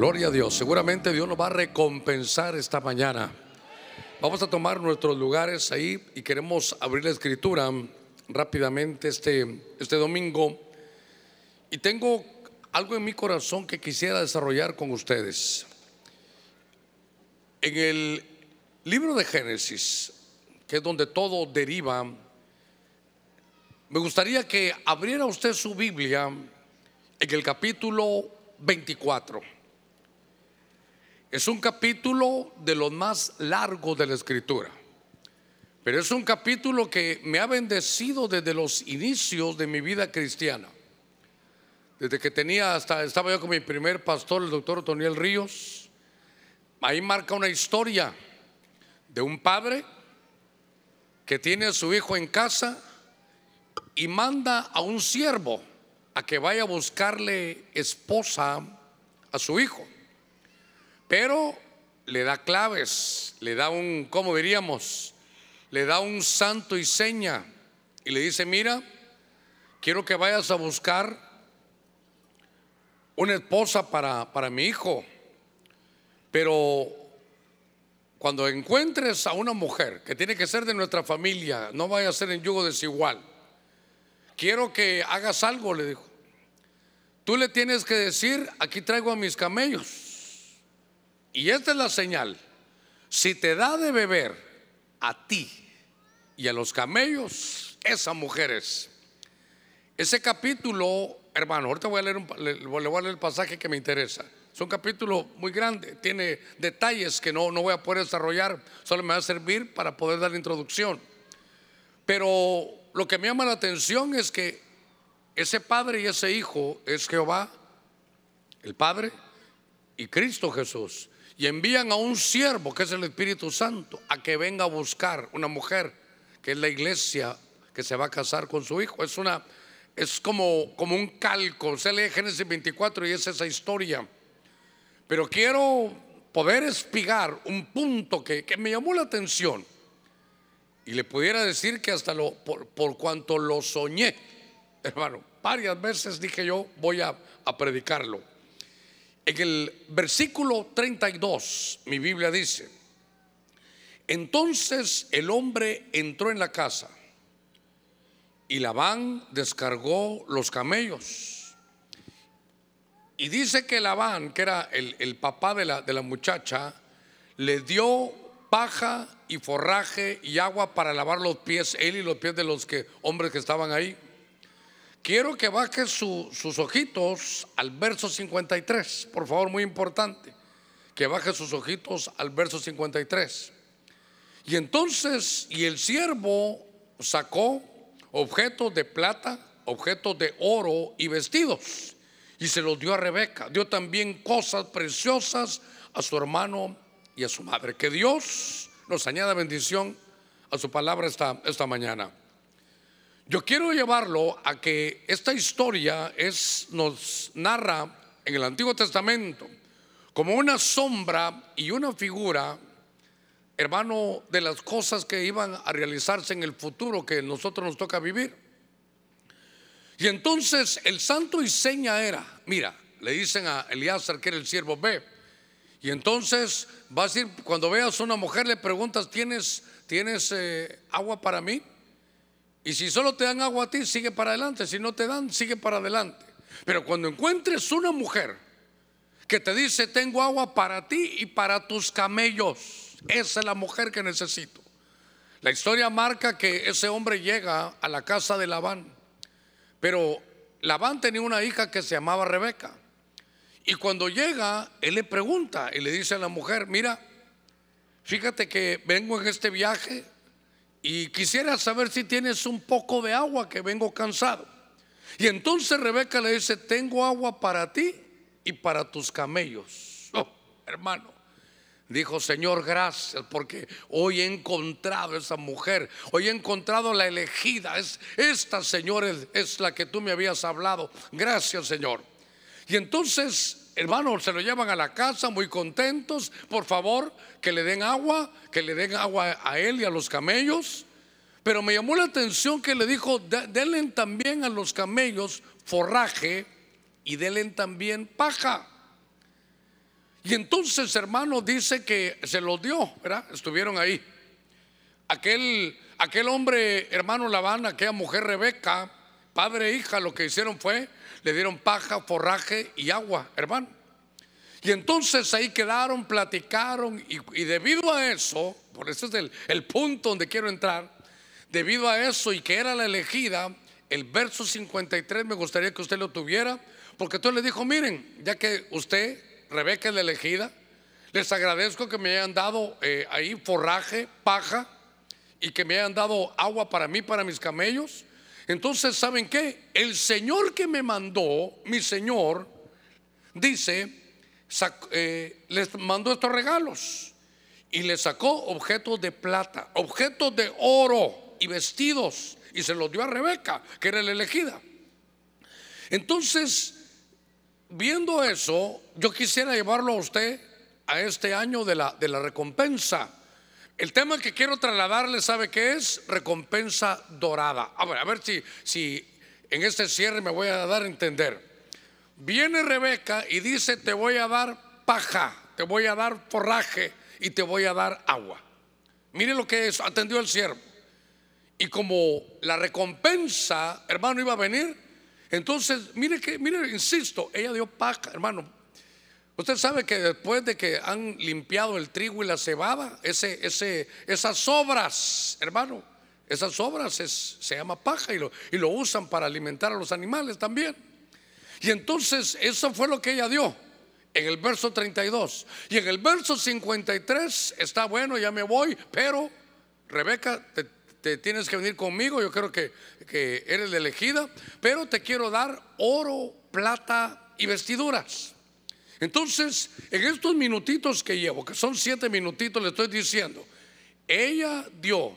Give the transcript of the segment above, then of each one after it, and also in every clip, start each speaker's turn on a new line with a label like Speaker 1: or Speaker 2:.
Speaker 1: Gloria a Dios. Seguramente Dios nos va a recompensar esta mañana. Vamos a tomar nuestros lugares ahí y queremos abrir la escritura rápidamente este, este domingo. Y tengo algo en mi corazón que quisiera desarrollar con ustedes. En el libro de Génesis, que es donde todo deriva, me gustaría que abriera usted su Biblia en el capítulo 24. Es un capítulo de los más largos de la escritura. Pero es un capítulo que me ha bendecido desde los inicios de mi vida cristiana. Desde que tenía hasta, estaba yo con mi primer pastor, el doctor Toniel Ríos. Ahí marca una historia de un padre que tiene a su hijo en casa y manda a un siervo a que vaya a buscarle esposa a su hijo. Pero le da claves, le da un, ¿cómo diríamos? Le da un santo y seña y le dice, mira, quiero que vayas a buscar una esposa para, para mi hijo, pero cuando encuentres a una mujer que tiene que ser de nuestra familia, no vaya a ser en yugo desigual, quiero que hagas algo, le dijo. Tú le tienes que decir, aquí traigo a mis camellos y esta es la señal. Si te da de beber a ti y a los camellos, esas mujeres. Ese capítulo, hermano, ahorita voy a leer, un, el pasaje que me interesa. Es un capítulo muy grande, tiene detalles que no, no voy a poder desarrollar, solo me va a servir para poder dar la introducción. Pero lo que me llama la atención es que ese padre y ese hijo es Jehová, el Padre y Cristo Jesús y envían a un siervo, que es el Espíritu Santo, a que venga a buscar una mujer, que es la iglesia que se va a casar con su hijo. Es una es como, como un calco. Se lee Génesis 24 y es esa historia. Pero quiero poder espigar un punto que, que me llamó la atención. Y le pudiera decir que hasta lo, por, por cuanto lo soñé, hermano, varias veces dije yo voy a, a predicarlo. En el versículo 32, mi Biblia dice, entonces el hombre entró en la casa y Labán descargó los camellos. Y dice que Labán, que era el, el papá de la, de la muchacha, le dio paja y forraje y agua para lavar los pies, él y los pies de los que, hombres que estaban ahí. Quiero que baje sus ojitos al verso 53, por favor, muy importante, que baje sus ojitos al verso 53. Y entonces, y el siervo sacó objetos de plata, objetos de oro y vestidos, y se los dio a Rebeca. Dio también cosas preciosas a su hermano y a su madre. Que Dios nos añada bendición a su palabra esta, esta mañana. Yo quiero llevarlo a que esta historia es, nos narra en el Antiguo Testamento como una sombra y una figura, hermano, de las cosas que iban a realizarse en el futuro que nosotros nos toca vivir. Y entonces el santo y seña era, mira, le dicen a Elías que era el siervo, ve. Y entonces vas a ir, cuando veas a una mujer le preguntas, ¿tienes, tienes eh, agua para mí? Y si solo te dan agua a ti, sigue para adelante. Si no te dan, sigue para adelante. Pero cuando encuentres una mujer que te dice, tengo agua para ti y para tus camellos, esa es la mujer que necesito. La historia marca que ese hombre llega a la casa de Labán. Pero Labán tenía una hija que se llamaba Rebeca. Y cuando llega, él le pregunta y le dice a la mujer, mira, fíjate que vengo en este viaje y quisiera saber si tienes un poco de agua que vengo cansado. Y entonces Rebeca le dice, tengo agua para ti y para tus camellos. Oh, hermano, dijo, Señor, gracias porque hoy he encontrado esa mujer, hoy he encontrado la elegida. Es, esta, Señor, es la que tú me habías hablado. Gracias, Señor. Y entonces hermanos, se lo llevan a la casa muy contentos. Por favor, que le den agua, que le den agua a él y a los camellos. Pero me llamó la atención que le dijo, denle también a los camellos forraje y denle también paja. Y entonces, hermano, dice que se los dio. Estuvieron ahí. Aquel, aquel hombre, hermano Labán, aquella mujer Rebeca, padre e hija, lo que hicieron fue, le dieron paja, forraje y agua, hermano. Y entonces ahí quedaron, platicaron, y, debido a eso, por eso es el, el punto donde quiero entrar, debido a eso y que era la elegida, el verso 53 me gustaría que usted lo tuviera, porque tú le dijo, miren, ya que usted Rebeca es la elegida. Les agradezco que me hayan dado eh, ahí forraje, paja y que me hayan dado agua para mí, para mis camellos. Entonces, ¿saben qué? El Señor que me mandó, mi Señor, dice, eh, les mandó estos regalos y le sacó objetos de plata, objetos de oro y vestidos y se los dio a Rebeca, que era la elegida. Entonces, viendo eso, yo quisiera llevarlo a usted a este año de la, de la recompensa. El tema que quiero trasladarle, ¿sabe qué es? Recompensa dorada. A ver, a ver si, si en este cierre me voy a dar a entender. Viene Rebeca y dice, te voy a dar paja, te voy a dar forraje y te voy a dar agua. Mire lo que es, atendió el siervo. Y como la recompensa, hermano, iba a venir, entonces, mire que, mire, insisto, ella dio paja, hermano. Usted sabe que después de que han limpiado el trigo y la cebada, ese, ese, esas sobras, hermano, esas sobras se llama paja y lo, y lo usan para alimentar a los animales también. Y entonces eso fue lo que ella dio en el verso 32. Y en el verso 53 está bueno, ya me voy, pero Rebeca, te, te tienes que venir conmigo, yo creo que, que eres la elegida, pero te quiero dar oro, plata y vestiduras. Entonces, en estos minutitos que llevo, que son siete minutitos, le estoy diciendo, ella dio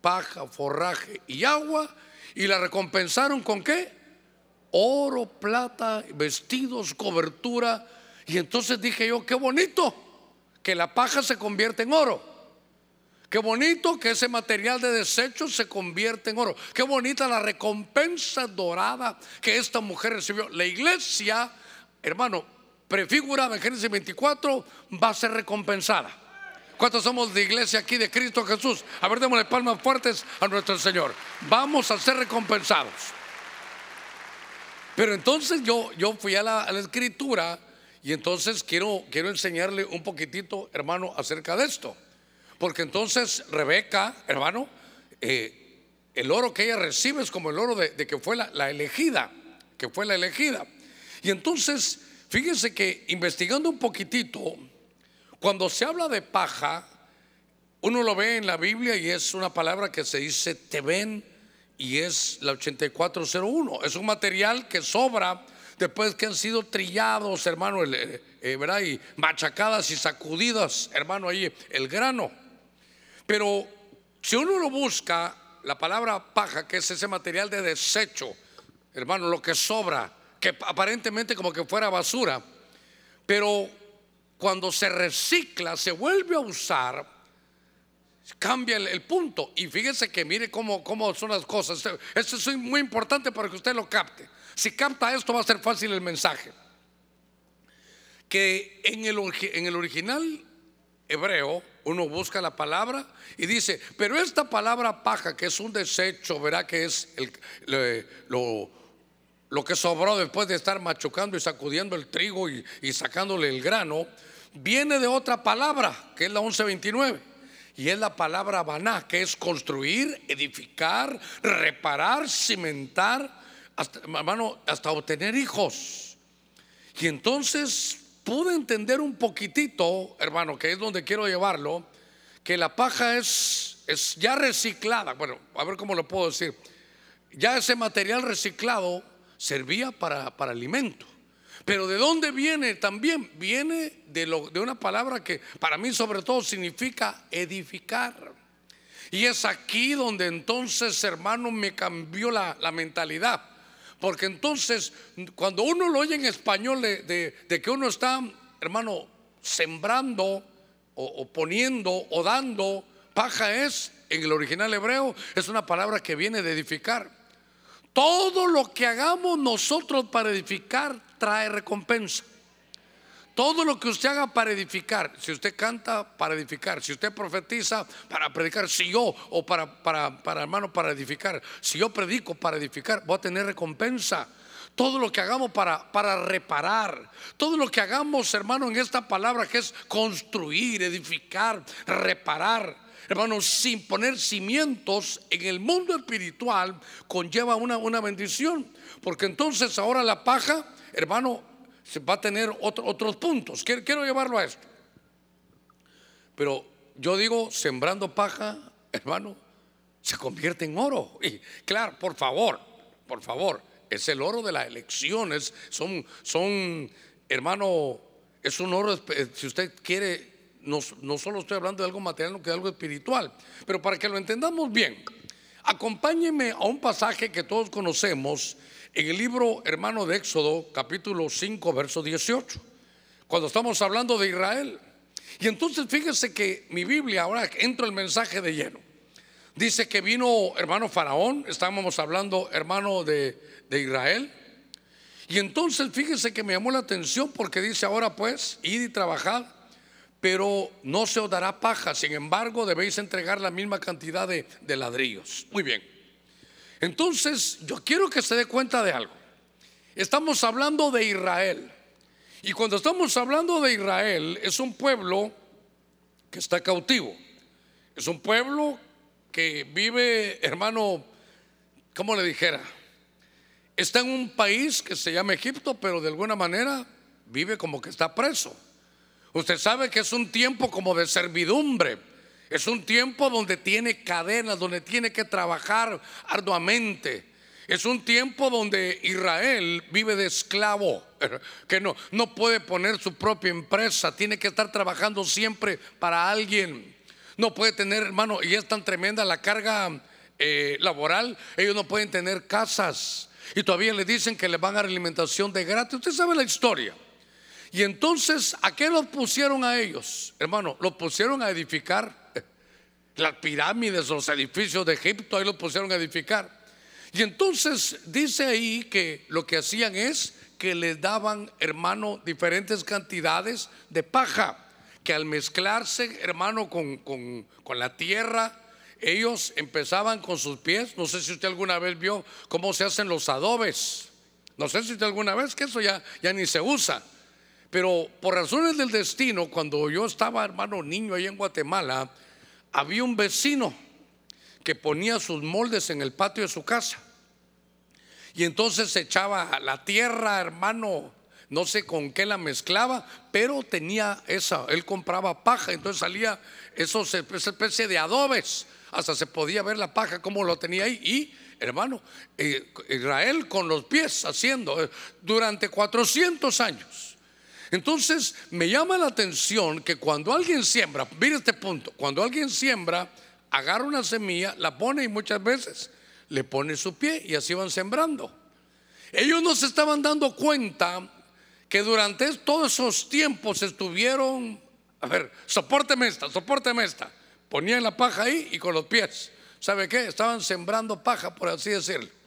Speaker 1: paja, forraje y agua y la recompensaron con qué? Oro, plata, vestidos, cobertura. Y entonces dije yo, qué bonito que la paja se convierte en oro. Qué bonito que ese material de desecho se convierte en oro. Qué bonita la recompensa dorada que esta mujer recibió. La iglesia, hermano, prefigurada en Génesis 24, va a ser recompensada. ¿Cuántos somos de iglesia aquí de Cristo Jesús? A ver, démosle palmas fuertes a nuestro Señor. Vamos a ser recompensados. Pero entonces yo, yo fui a la, a la escritura y entonces quiero, quiero enseñarle un poquitito, hermano, acerca de esto. Porque entonces Rebeca, hermano, eh, el oro que ella recibe es como el oro de, que fue la, elegida, que fue la elegida. Y entonces, fíjense que investigando un poquitito, cuando se habla de paja, uno lo ve en la Biblia y es una palabra que se dice te ven y es la 8401. Es un material que sobra después que han sido trillados, hermano, eh, eh, ¿verdad? Y machacadas y sacudidas, hermano, ahí el grano. Pero si uno lo busca, la palabra paja, que es ese material de desecho, hermano, lo que sobra, que aparentemente como que fuera basura, pero cuando se recicla, se vuelve a usar, cambia el, punto. Y fíjese que mire cómo, cómo son las cosas. Esto es muy importante para que usted lo capte. Si capta esto va a ser fácil el mensaje. Que en el, en el original hebreo, uno busca la palabra y dice, pero esta palabra paja, que es un desecho, verá que es lo, lo, que sobró después de estar machucando y sacudiendo el trigo y, y sacándole el grano, viene de otra palabra, que es la 1129. Y es la palabra baná, que es construir, edificar, reparar, cimentar, hasta, hermano, hasta obtener hijos. Y entonces pude entender un poquitito, hermano, que es donde quiero llevarlo, que la paja es, es ya reciclada. Bueno, a ver cómo lo puedo decir. Ya ese material reciclado servía para, para alimento. Pero ¿de dónde viene? También viene de, lo, de una palabra que para mí sobre todo significa edificar. Y es aquí donde entonces, hermano, me cambió la, la mentalidad. Porque entonces, cuando uno lo oye en español de, que uno está, hermano, sembrando o, poniendo o dando, paja es, en el original hebreo, es una palabra que viene de edificar. Todo lo que hagamos nosotros para edificar trae recompensa. todo lo que usted haga para edificar, si usted canta para edificar, si usted profetiza para predicar, si yo o para, para, para hermano para edificar, si yo predico para edificar, voy a tener recompensa. Todo lo que hagamos para, para reparar, todo lo que hagamos, hermano, en esta palabra que es construir, edificar, reparar, hermano, sin poner cimientos en el mundo espiritual, conlleva una, una bendición. Porque entonces ahora la paja, hermano, va a tener otros puntos. Quiero, quiero llevarlo a esto. Pero yo digo, sembrando paja, hermano, se convierte en oro. Y claro, por favor, por favor, es el oro de las elecciones. Son, son, hermano, es un oro, si usted quiere, no, solo estoy hablando de algo material, sino que de algo espiritual. Pero para que lo entendamos bien, acompáñeme a un pasaje que todos conocemos en el libro hermano de Éxodo, capítulo 5, verso 18, cuando estamos hablando de Israel. Y entonces fíjese que mi Biblia, ahora entro el mensaje de lleno. Dice que vino hermano Faraón, estábamos hablando hermano de, de Israel. Y entonces fíjese que me llamó la atención porque dice ahora pues, id y trabajad, pero no se os dará paja, sin embargo debéis entregar la misma cantidad de, ladrillos. Muy bien. Entonces, yo quiero que se dé cuenta de algo. Estamos hablando de Israel. Y cuando estamos hablando de Israel, es un pueblo que está cautivo. Es un pueblo que vive, hermano, ¿cómo le dijera? Está en un país que se llama Egipto, pero de alguna manera vive como que está preso. Usted sabe que es un tiempo como de servidumbre es un tiempo donde tiene cadenas, donde tiene que trabajar arduamente. Es un tiempo donde Israel vive de esclavo, que no, no puede poner su propia empresa, tiene que estar trabajando siempre para alguien. No puede tener, hermano, y es tan tremenda la carga eh, laboral, ellos no pueden tener casas. Y todavía le dicen que le van a dar alimentación de gratis. Usted sabe la historia. Y entonces, ¿a qué los pusieron a ellos? Hermano, los pusieron a edificar las pirámides, los edificios de Egipto, ahí los pusieron a edificar. Y entonces dice ahí que lo que hacían es que les daban, hermano, diferentes cantidades de paja, que al mezclarse, hermano, con, con la tierra, ellos empezaban con sus pies. No sé si usted alguna vez vio cómo se hacen los adobes. No sé si usted alguna vez, que eso ya, ya ni se usa. Pero por razones del destino, cuando yo estaba, hermano, niño ahí en Guatemala, había un vecino que ponía sus moldes en el patio de su casa. Y entonces echaba la tierra, hermano, no sé con qué la mezclaba, pero tenía esa, él compraba paja, entonces salía eso, esa especie de adobes, hasta se podía ver la paja como lo tenía ahí. Y, hermano, eh, Israel con los pies haciendo eh, durante 400 años. Entonces me llama la atención que cuando alguien siembra, mire este punto, cuando alguien siembra, agarra una semilla, la pone y muchas veces le pone su pie y así van sembrando. Ellos no se estaban dando cuenta que durante todos esos tiempos estuvieron, a ver, soporteme esta, soporteme esta. Ponían la paja ahí y con los pies. ¿Sabe qué? Estaban sembrando paja, por así decirlo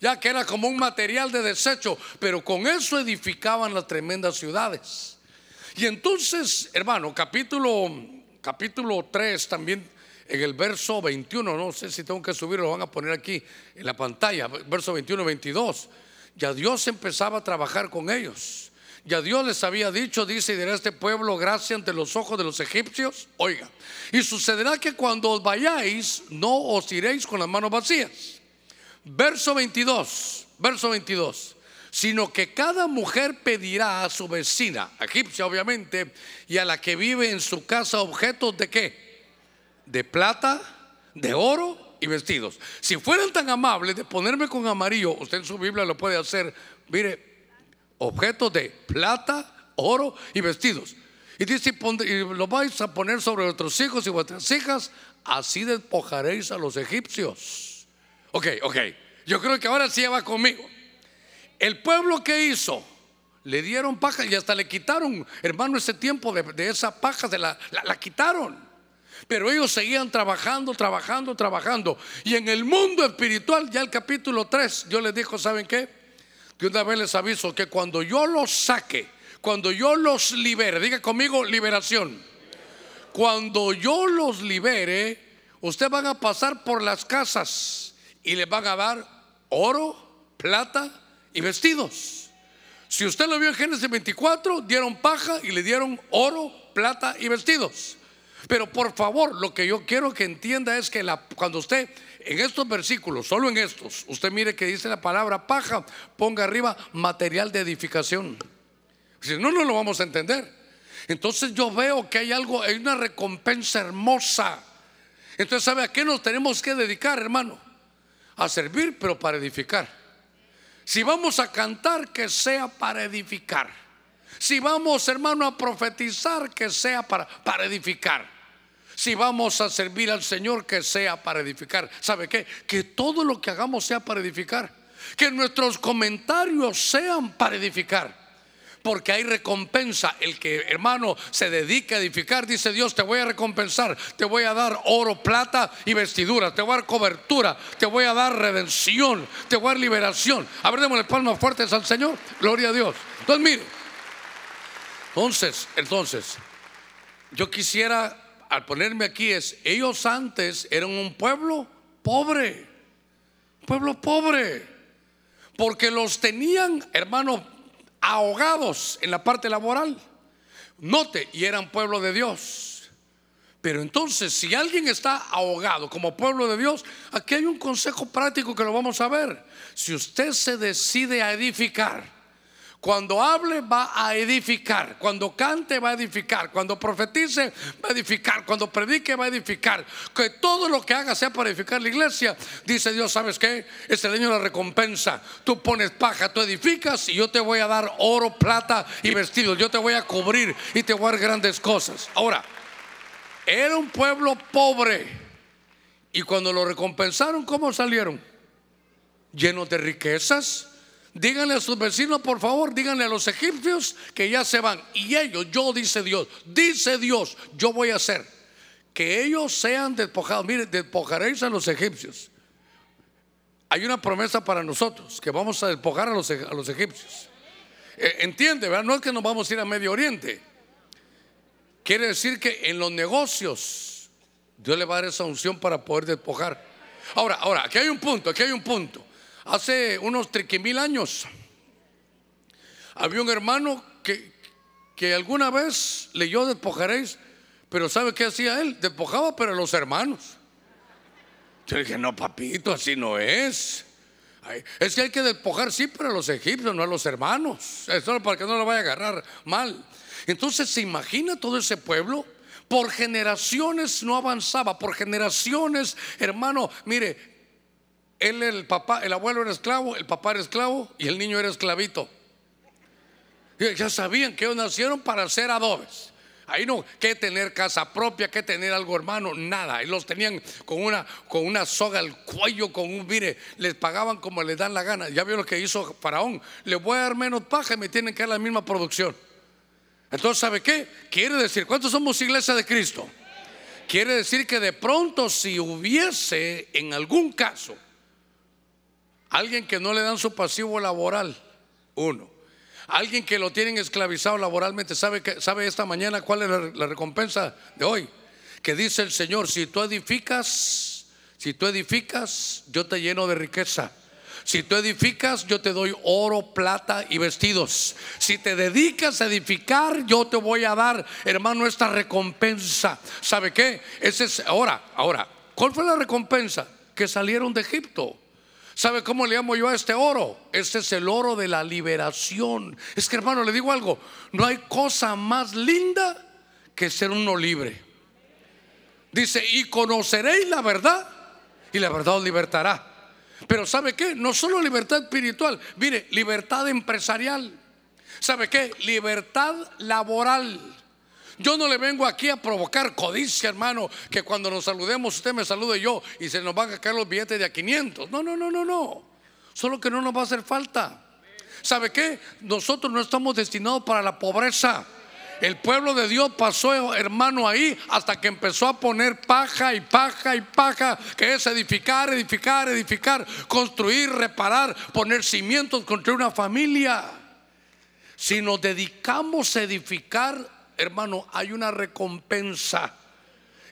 Speaker 1: ya que era como un material de desecho, pero con eso edificaban las tremendas ciudades. Y entonces, hermano, capítulo, capítulo 3 también en el verso 21, no sé si tengo que subirlo, lo van a poner aquí en la pantalla, verso 21, 22. Ya Dios empezaba a trabajar con ellos. Ya Dios les había dicho, dice, y dirá este pueblo gracia ante los ojos de los egipcios. Oiga, y sucederá que cuando os vayáis, no os iréis con las manos vacías Verso 22, verso 22. Sino que cada mujer pedirá a su vecina, egipcia obviamente, y a la que vive en su casa objetos de qué? De plata, de oro y vestidos. Si fueran tan amables de ponerme con amarillo, usted en su Biblia lo puede hacer, mire, objetos de plata, oro y vestidos. Y dice, y lo vais a poner sobre vuestros hijos y vuestras hijas, así despojaréis a los egipcios. Ok, ok. Yo creo que ahora sí va conmigo. El pueblo que hizo, le dieron paja y hasta le quitaron, hermano, ese tiempo de, esa paja, de la, la, quitaron. Pero ellos seguían trabajando, trabajando, trabajando. Y en el mundo espiritual, ya el capítulo 3, yo les dijo, ¿saben qué? Que una vez les aviso que cuando yo los saque, cuando yo los libere, diga conmigo liberación. Cuando yo los libere, ustedes van a pasar por las casas y les van a dar oro, plata y vestidos. Si usted lo vio en Génesis 24, dieron paja y le dieron oro, plata y vestidos. Pero por favor, lo que yo quiero que entienda es que cuando usted en estos versículos, solo en estos, usted mire que dice la palabra paja, ponga arriba material de edificación. Si no, no lo vamos a entender. Entonces yo veo que hay algo, hay una recompensa hermosa. Entonces, ¿sabe a qué nos tenemos que dedicar, hermano? A servir, pero para edificar. Si vamos a cantar, que sea para edificar. Si vamos, hermano, a profetizar, que sea para, para edificar. Si vamos a servir al Señor, que sea para edificar. ¿Sabe qué? Que todo lo que hagamos sea para edificar. Que nuestros comentarios sean para edificar porque hay recompensa. El que, hermano, se dedica a edificar, dice Dios, te voy a recompensar, te voy a dar oro, plata y vestidura, te voy a dar cobertura, te voy a dar redención, te voy a dar liberación. A ver, démosle palmas fuertes al Señor, gloria a Dios. Entonces, mire, entonces, entonces, yo quisiera, al ponerme aquí, es, ellos antes eran un pueblo pobre, pueblo pobre, porque los tenían, hermano, ahogados en la parte laboral. Note, y eran pueblo de Dios. Pero entonces, si alguien está ahogado como pueblo de Dios, aquí hay un consejo práctico que lo vamos a ver. Si usted se decide a edificar, cuando hable va a edificar, cuando cante va a edificar, cuando profetice va a edificar, cuando predique va a edificar. Que todo lo que haga sea para edificar la iglesia. Dice Dios, ¿sabes qué? Es el año de la recompensa. Tú pones paja, tú edificas y yo te voy a dar oro, plata y vestidos. Yo te voy a cubrir y te voy a dar grandes cosas. Ahora, era un pueblo pobre. Y cuando lo recompensaron, ¿cómo salieron? Llenos de riquezas Díganle a sus vecinos, por favor, díganle a los egipcios que ya se van. Y ellos, yo dice Dios, dice Dios, yo voy a hacer que ellos sean despojados. Mire, despojaréis a los egipcios. Hay una promesa para nosotros, que vamos a despojar a los, los egipcios. Eh, entiende, ¿verdad? No es que nos vamos a ir a Medio Oriente. Quiere decir que en los negocios Dios le va a dar esa unción para poder despojar. Ahora, ahora, aquí hay un punto, aquí hay un punto. Hace unos mil años había un hermano que, que alguna vez leyó despojaréis, pero ¿sabe qué hacía él? Despojaba pero a los hermanos. Yo dije, no, papito, así no es. Es que hay que despojar sí, pero a los egipcios, no a los hermanos. Eso para que no lo vaya a agarrar mal. Entonces, ¿se imagina todo ese pueblo? Por generaciones no avanzaba, por generaciones, hermano, mire, él, el papá, el abuelo era esclavo, el papá era esclavo y el niño era esclavito. Ya sabían que ellos nacieron para ser adobes. Ahí no, que tener casa propia, que tener algo hermano, nada. Ahí los tenían con una, con una soga al cuello, con un, mire, les pagaban como les dan la gana. Ya vio lo que hizo Faraón. Le voy a dar menos paja y me tienen que dar la misma producción. Entonces, ¿sabe qué? Quiere decir, ¿cuántos somos iglesia de Cristo? Quiere decir que de pronto si hubiese en algún caso Alguien que no le dan su pasivo laboral, uno. Alguien que lo tienen esclavizado laboralmente, ¿sabe, que, sabe esta mañana cuál es la, la recompensa de hoy? Que dice el Señor, si tú edificas, si tú edificas, yo te lleno de riqueza. Si tú edificas, yo te doy oro, plata y vestidos. Si te dedicas a edificar, yo te voy a dar, hermano, esta recompensa. ¿Sabe qué? Ese es ahora, ahora, ¿cuál fue la recompensa? Que salieron de Egipto. ¿Sabe cómo le llamo yo a este oro? Este es el oro de la liberación. Es que hermano, le digo algo, no hay cosa más linda que ser uno libre. Dice, y conoceréis la verdad y la verdad os libertará. Pero ¿sabe qué? No solo libertad espiritual, mire, libertad empresarial. ¿Sabe qué? Libertad laboral. Yo no le vengo aquí a provocar codicia, hermano, que cuando nos saludemos usted me salude yo y se nos van a caer los billetes de a 500. No, no, no, no, no. Solo que no nos va a hacer falta. ¿Sabe qué? Nosotros no estamos destinados para la pobreza. El pueblo de Dios pasó, hermano, ahí hasta que empezó a poner paja y paja y paja, que es edificar, edificar, edificar, construir, reparar, poner cimientos, construir una familia. Si nos dedicamos a edificar, hermano, hay una recompensa.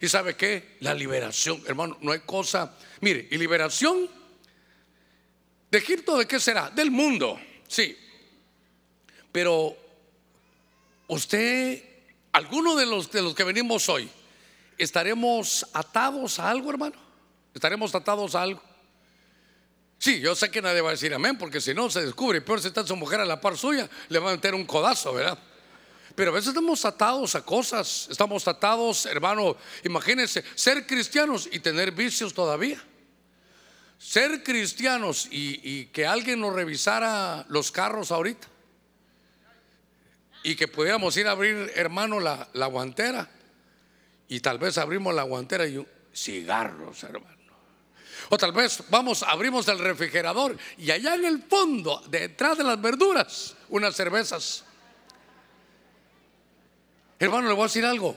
Speaker 1: ¿Y sabe qué? La liberación, hermano, no hay cosa. Mire, y liberación de Egipto, ¿de qué será? Del mundo, sí. Pero usted, alguno de los, de los que venimos hoy, ¿estaremos atados a algo, hermano? ¿Estaremos atados a algo? Sí, yo sé que nadie va a decir amén, porque si no se descubre, peor si está su mujer a la par suya, le va a meter un codazo, ¿verdad? Pero a veces estamos atados a cosas, estamos atados, hermano, imagínense, ser cristianos y tener vicios todavía. Ser cristianos y, que alguien nos revisara los carros ahorita. Y que pudiéramos ir a abrir, hermano, la, la guantera. Y tal vez abrimos la guantera y cigarros, hermano. O tal vez vamos, abrimos el refrigerador y allá en el fondo, detrás de las verduras, unas cervezas. Hermano, le voy a decir algo.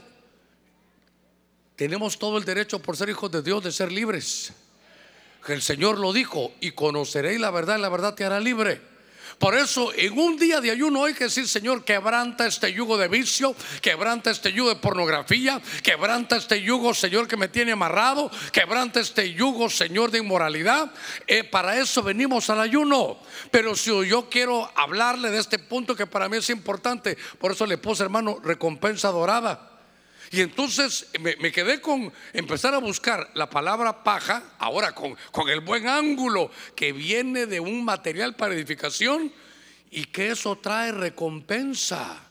Speaker 1: Tenemos todo el derecho por ser hijos de Dios de ser libres. El Señor lo dijo y conoceréis la verdad y la verdad te hará libre. Por eso en un día de ayuno hay que decir, Señor, quebranta este yugo de vicio, quebranta este yugo de pornografía, quebranta este yugo, Señor, que me tiene amarrado, quebranta este yugo, Señor, de inmoralidad. Eh, para eso venimos al ayuno. Pero si yo quiero hablarle de este punto que para mí es importante, por eso le puse, hermano, recompensa dorada. Y entonces me, quedé con empezar a buscar la palabra paja, ahora con, con el buen ángulo que viene de un material para edificación y que eso trae recompensa.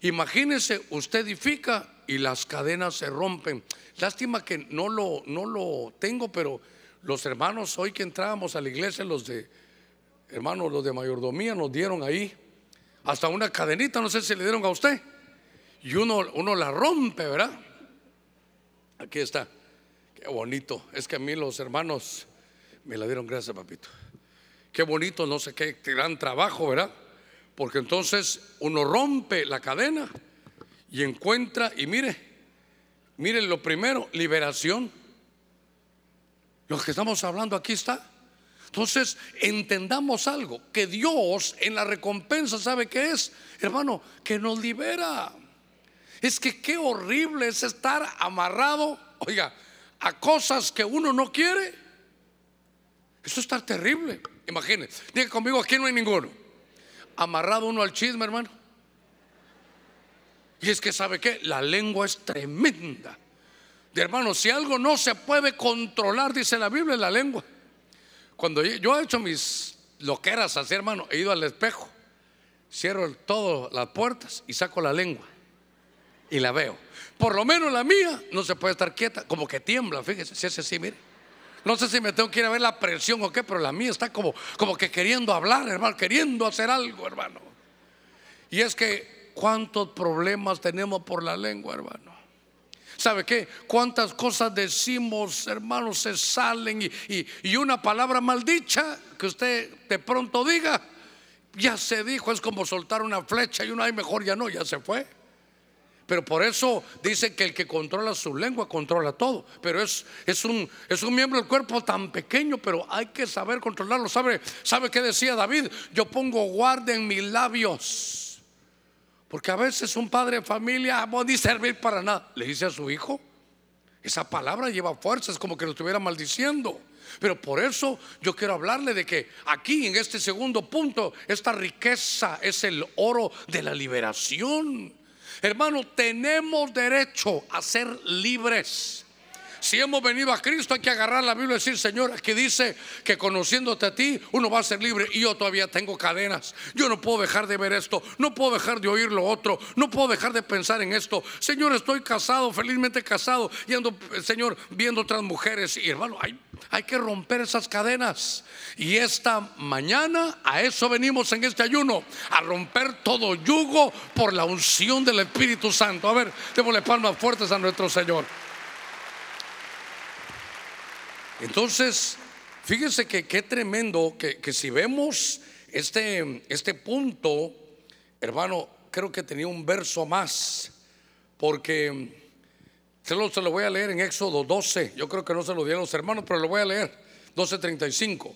Speaker 1: Imagínese, usted edifica y las cadenas se rompen. Lástima que no lo, no lo tengo, pero los hermanos hoy que entrábamos a la iglesia, los de, hermanos, los de mayordomía nos dieron ahí hasta una cadenita, no sé si le dieron a usted y uno, uno la rompe, ¿verdad? Aquí está. Qué bonito. Es que a mí los hermanos me la dieron gracias, papito. Qué bonito, no sé qué gran trabajo, ¿verdad? Porque entonces uno rompe la cadena y encuentra, y mire, mire lo primero, liberación. Lo que estamos hablando aquí está. Entonces, entendamos algo, que Dios en la recompensa sabe qué es, hermano, que nos libera. Es que qué horrible es estar amarrado, oiga, a cosas que uno no quiere. Eso está terrible. Imagínense, diga conmigo, aquí no hay ninguno. Amarrado uno al chisme, hermano. Y es que sabe que la lengua es tremenda. De hermano, si algo no se puede controlar, dice la Biblia, la lengua. Cuando yo he hecho mis loqueras así, hermano, he ido al espejo, cierro todas las puertas y saco la lengua y la veo. Por lo menos la mía no se puede estar quieta, como que tiembla, fíjese, si es así, mire. No sé si me tengo que ir a ver la presión o qué, pero la mía está como, como que queriendo hablar, hermano, queriendo hacer algo, hermano. Y es que, ¿cuántos problemas tenemos por la lengua, hermano? ¿Sabe qué? ¿Cuántas cosas decimos, hermanos, se salen y, y una palabra maldicha que usted de pronto diga, ya se dijo, es como soltar una flecha y uno, ay, mejor ya no, ya se fue. Pero por eso dice que el que controla su lengua controla todo. Pero es, es, un, es un miembro del cuerpo tan pequeño, pero hay que saber controlarlo. ¿Sabe, ¿Sabe qué decía David? Yo pongo guardia en mis labios. Porque a veces un padre de familia no ni servir para nada. Le dice a su hijo, esa palabra lleva fuerza, es como que lo estuviera maldiciendo. Pero por eso yo quiero hablarle de que aquí en este segundo punto, esta riqueza es el oro de la liberación. Hermano, tenemos derecho a ser libres. Si hemos venido a Cristo hay que agarrar la Biblia y decir, Señor, aquí dice que conociéndote a ti uno va a ser libre y yo todavía tengo cadenas. Yo no puedo dejar de ver esto, no puedo dejar de oír lo otro, no puedo dejar de pensar en esto. Señor, estoy casado, felizmente casado, y ando, Señor, viendo otras mujeres. Y hermano, hay, hay que romper esas cadenas. Y esta mañana a eso venimos en este ayuno, a romper todo yugo por la unción del Espíritu Santo. A ver, démosle palmas fuertes a nuestro Señor. Entonces, fíjese que qué tremendo que, si vemos este, este punto, hermano, creo que tenía un verso más, porque se lo, se lo voy a leer en Éxodo 12, yo creo que no se lo dieron los hermanos, pero lo voy a leer, 12.35.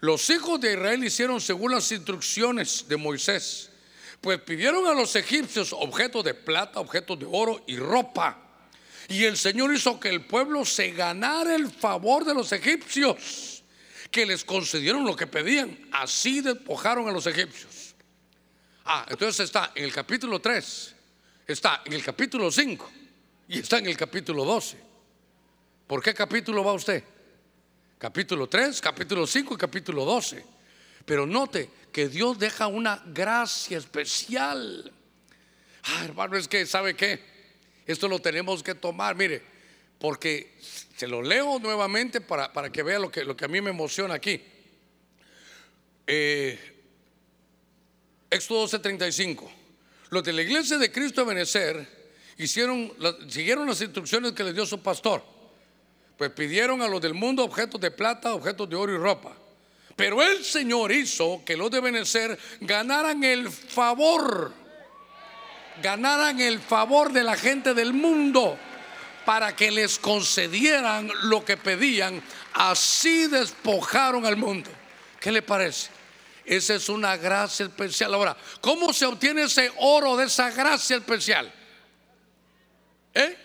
Speaker 1: Los hijos de Israel hicieron según las instrucciones de Moisés, Pues pidieron a los egipcios objetos de plata, objetos de oro y ropa. Y el Señor hizo que el pueblo se ganara el favor de los egipcios, que les concedieron lo que pedían. Así despojaron a los egipcios. Ah, entonces está en el capítulo 3, está en el capítulo 5 y está en el capítulo 12. ¿Por qué capítulo va usted? Capítulo 3, capítulo 5 y capítulo 12. Pero note que Dios deja una gracia especial. Ah, hermano, es que, ¿sabe qué? Esto lo tenemos que tomar, mire, porque se lo leo nuevamente para, para que vea lo que, lo que a mí me emociona aquí. Eh, Éxodo 12:35. Los de la iglesia de Cristo de Benecer hicieron, siguieron las instrucciones que les dio su pastor. Pues pidieron a los del mundo objetos de plata, objetos de oro y ropa. Pero el Señor hizo que los de Benecer ganaran el favor, ganaran el favor de la gente del mundo para que les concedieran lo que pedían. Así despojaron al mundo. ¿Qué le parece? Esa es una gracia especial. Ahora, ¿cómo se obtiene ese oro de esa gracia especial? ¿Eh?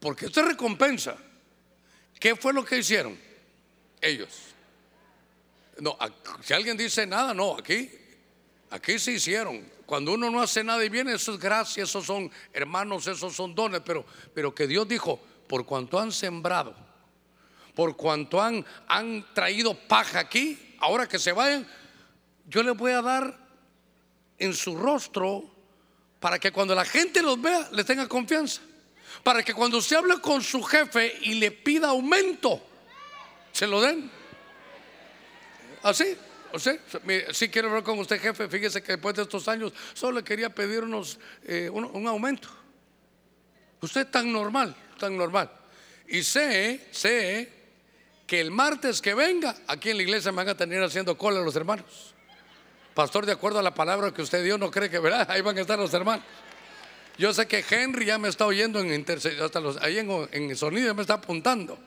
Speaker 1: Porque esto es recompensa. ¿Qué fue lo que hicieron? Ellos. No, si alguien dice nada, no, aquí, aquí se hicieron. Cuando uno no hace nada y viene, eso es gracia, esos son hermanos, esos son dones, pero, pero que Dios dijo, por cuanto han sembrado, por cuanto han, han traído paja aquí, ahora que se vayan, yo les voy a dar en su rostro para que cuando la gente los vea, les tenga confianza. Para que cuando usted hable con su jefe y le pida aumento, se lo den. Así. O sea, si quiero hablar con usted, jefe, fíjese que después de estos años solo le quería pedir unos, eh, un, aumento. Usted tan normal, tan normal. Y sé, sé que el martes que venga, aquí en la iglesia me van a tener haciendo cola los hermanos. Pastor, de acuerdo a la palabra que usted dio, no cree que verá, ahí van a estar los hermanos. Yo sé que Henry ya me está oyendo en hasta los, ahí en, en sonido me está apuntando.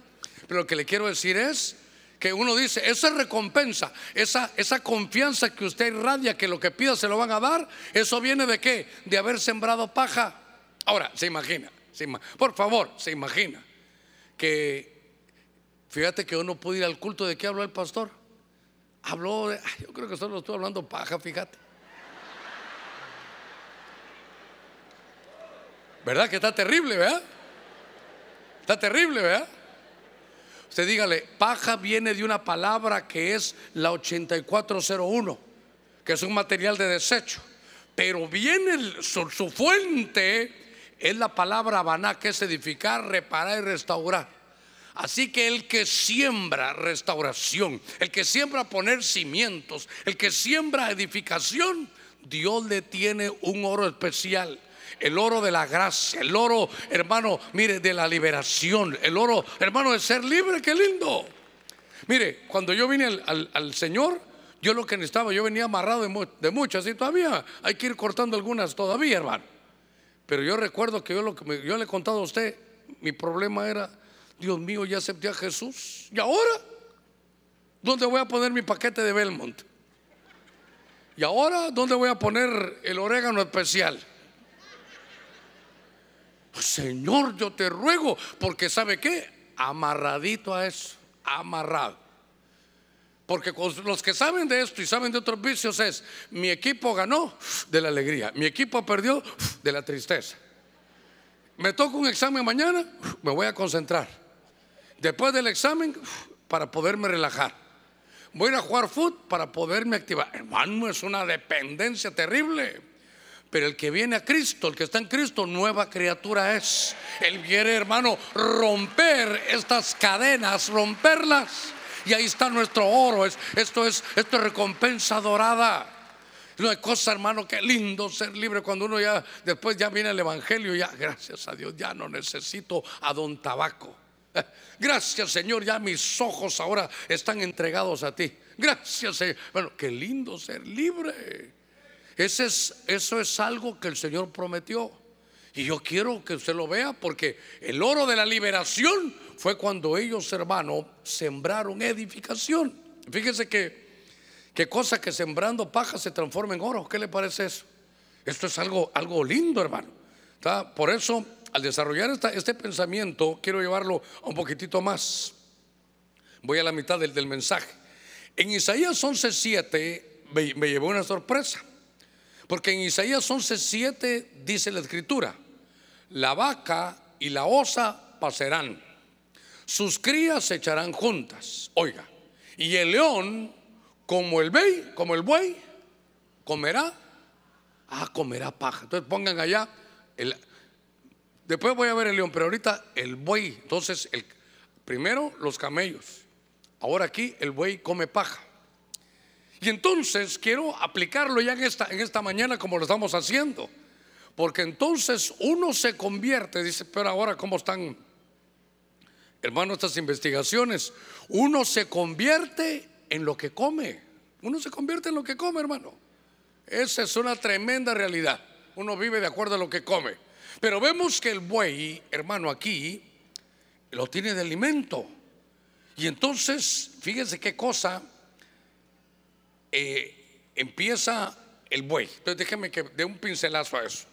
Speaker 1: Pero lo que le quiero decir es que uno dice, esa recompensa, esa, esa confianza que usted irradia, que lo que pida se lo van a dar, eso viene de qué? De haber sembrado paja. Ahora, se imagina, por favor, se imagina que, fíjate que uno puede ir al culto de qué habló el pastor. Habló, de, yo creo que solo estoy hablando paja, fíjate. ¿Verdad que está terrible, verdad? Está terrible, ¿verdad? Usted dígale, paja viene de una palabra que es la 8401, que es un material de desecho. Pero viene su, fuente, es la palabra baná, que es edificar, reparar y restaurar. Así que el que siembra restauración, el que siembra poner cimientos, el que siembra edificación, Dios le tiene un oro especial el oro de la gracia, el oro, hermano, mire, de la liberación, el oro, hermano, de ser libre, qué lindo. Mire, cuando yo vine al, Señor, yo lo que necesitaba, yo venía amarrado de, muchas y todavía hay que ir cortando algunas todavía, hermano. Pero yo recuerdo que yo, lo que yo le he contado a usted, mi problema era, Dios mío, ya acepté a Jesús. ¿Y ahora? ¿Dónde voy a poner mi paquete de Belmont? ¿Y ahora dónde voy a poner el orégano especial? Señor, yo te ruego, porque ¿sabe qué? Amarradito a eso, amarrado. Porque los que saben de esto y saben de otros vicios es, mi equipo ganó de la alegría, mi equipo perdió de la tristeza. Me toca un examen mañana, me voy a concentrar. Después del examen, para poderme relajar. Voy a jugar fútbol para poderme activar. Hermano, es una dependencia terrible. Pero el que viene a Cristo, el que está en Cristo, nueva criatura es. Él quiere, hermano, romper estas cadenas, romperlas. Y ahí está nuestro oro. esto, es, esto es recompensa dorada. No hay cosa, hermano, que lindo ser libre cuando uno ya, después ya viene el Evangelio, ya, gracias a Dios, ya no necesito a don tabaco. Gracias, Señor, ya mis ojos ahora están entregados a ti. Gracias, Señor. Bueno, qué lindo ser libre. Es, eso es algo que el Señor prometió. Y yo quiero que usted lo vea porque el oro de la liberación fue cuando ellos, hermanos, sembraron edificación. Fíjese que, ¿Qué cosa que sembrando paja se transforma en oro? ¿Qué le parece eso? Esto es algo, algo lindo, hermano. Por eso, al desarrollar este pensamiento, quiero llevarlo un poquitito más. Voy a la mitad del, del mensaje. En Isaías 11:7 me, me llevó una sorpresa. Porque en Isaías 11:7 dice la escritura: La vaca y la osa pasarán, sus crías se echarán juntas. Oiga, y el león, como el buey, como el buey, comerá. Ah, comerá paja. Entonces pongan allá el, Después voy a ver el león, pero ahorita el buey. Entonces, el, primero los camellos. Ahora aquí el buey come paja. Y entonces quiero aplicarlo ya en esta, en esta mañana como lo estamos haciendo. Porque entonces uno se convierte, dice, pero ahora cómo están, hermano, estas investigaciones. Uno se convierte en lo que come. Uno se convierte en lo que come, hermano. Esa es una tremenda realidad. Uno vive de acuerdo a lo que come. Pero vemos que el buey, hermano, aquí lo tiene de alimento. Y entonces, fíjense qué cosa, eh, empieza el buey. Entonces déjeme que dé un pincelazo a eso.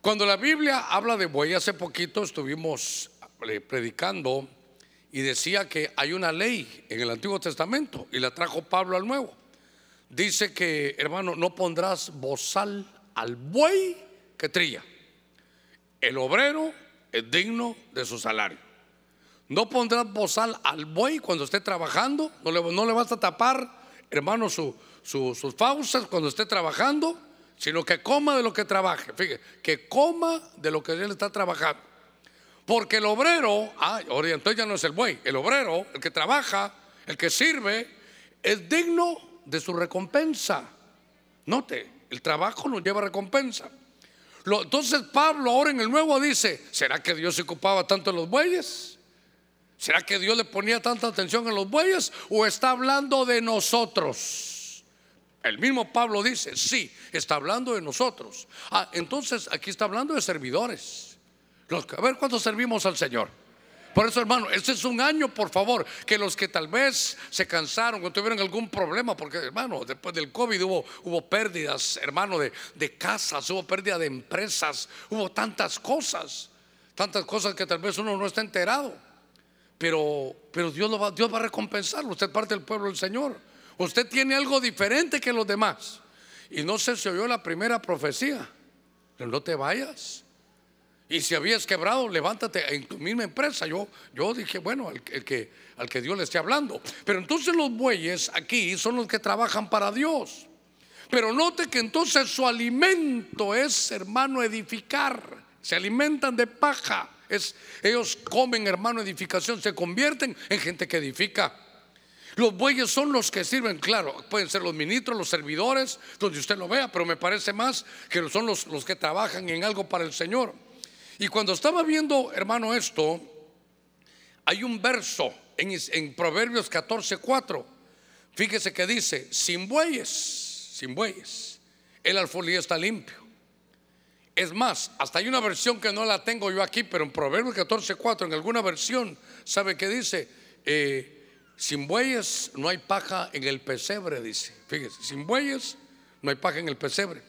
Speaker 1: Cuando la Biblia habla de buey, hace poquito estuvimos eh, predicando y decía que hay una ley en el Antiguo Testamento y la trajo Pablo al Nuevo. Dice que, hermano, no pondrás bozal al buey que trilla. El obrero es digno de su salario. No pondrás bozal al buey cuando esté trabajando, no le, no le vas a tapar, hermano, sus fauces cuando esté trabajando, sino que coma de lo que trabaje. Fíjese, que coma de lo que él está trabajando. Porque el obrero, ah, entonces ya no es el buey, el obrero, el que trabaja, el que sirve, es digno de su recompensa. Note, el trabajo nos lleva recompensa entonces Pablo ahora en el nuevo dice, ¿será que Dios se ocupaba tanto de los bueyes? ¿Será que Dios le ponía tanta atención a los bueyes? ¿O está hablando de nosotros? El mismo Pablo dice, sí, está hablando de nosotros. Ah, entonces aquí está hablando de servidores. a ver cuántos servimos al Señor. Por eso, hermano, este es un año, por favor, que los que tal vez se cansaron o tuvieron algún problema, porque, hermano, después del COVID hubo, hubo pérdidas, hermano, de, de casas, hubo pérdida de empresas, hubo tantas cosas, tantas cosas que tal vez uno no está enterado. Pero, pero Dios, va, a recompensarlo. Usted parte del pueblo del Señor. Usted tiene algo diferente que los demás. Y no sé si oyó la primera profecía. Pero no te vayas. Y si habías quebrado, levántate en tu misma empresa. Yo, yo dije, bueno, el, que, al que Dios le esté hablando. Pero entonces los bueyes aquí son los que trabajan para Dios. Pero note que entonces su alimento es, hermano, edificar. Se alimentan de paja. Ellos comen, hermano, edificación. Se convierten en gente que edifica. Los bueyes son los que sirven, claro, pueden ser los ministros, los servidores, donde usted lo vea, pero me parece más que son los, los que trabajan en algo para el Señor. Y cuando estaba viendo, hermano, esto, hay un verso en, Proverbios 14, 4. Fíjese que dice, sin bueyes, sin bueyes, el alfolí está limpio. Es más, hasta hay una versión que no la tengo yo aquí, pero en Proverbios 14, 4, en alguna versión, ¿sabe qué dice? Eh, sin bueyes no hay paja en el pesebre, dice. Fíjese, sin bueyes no hay paja en el pesebre.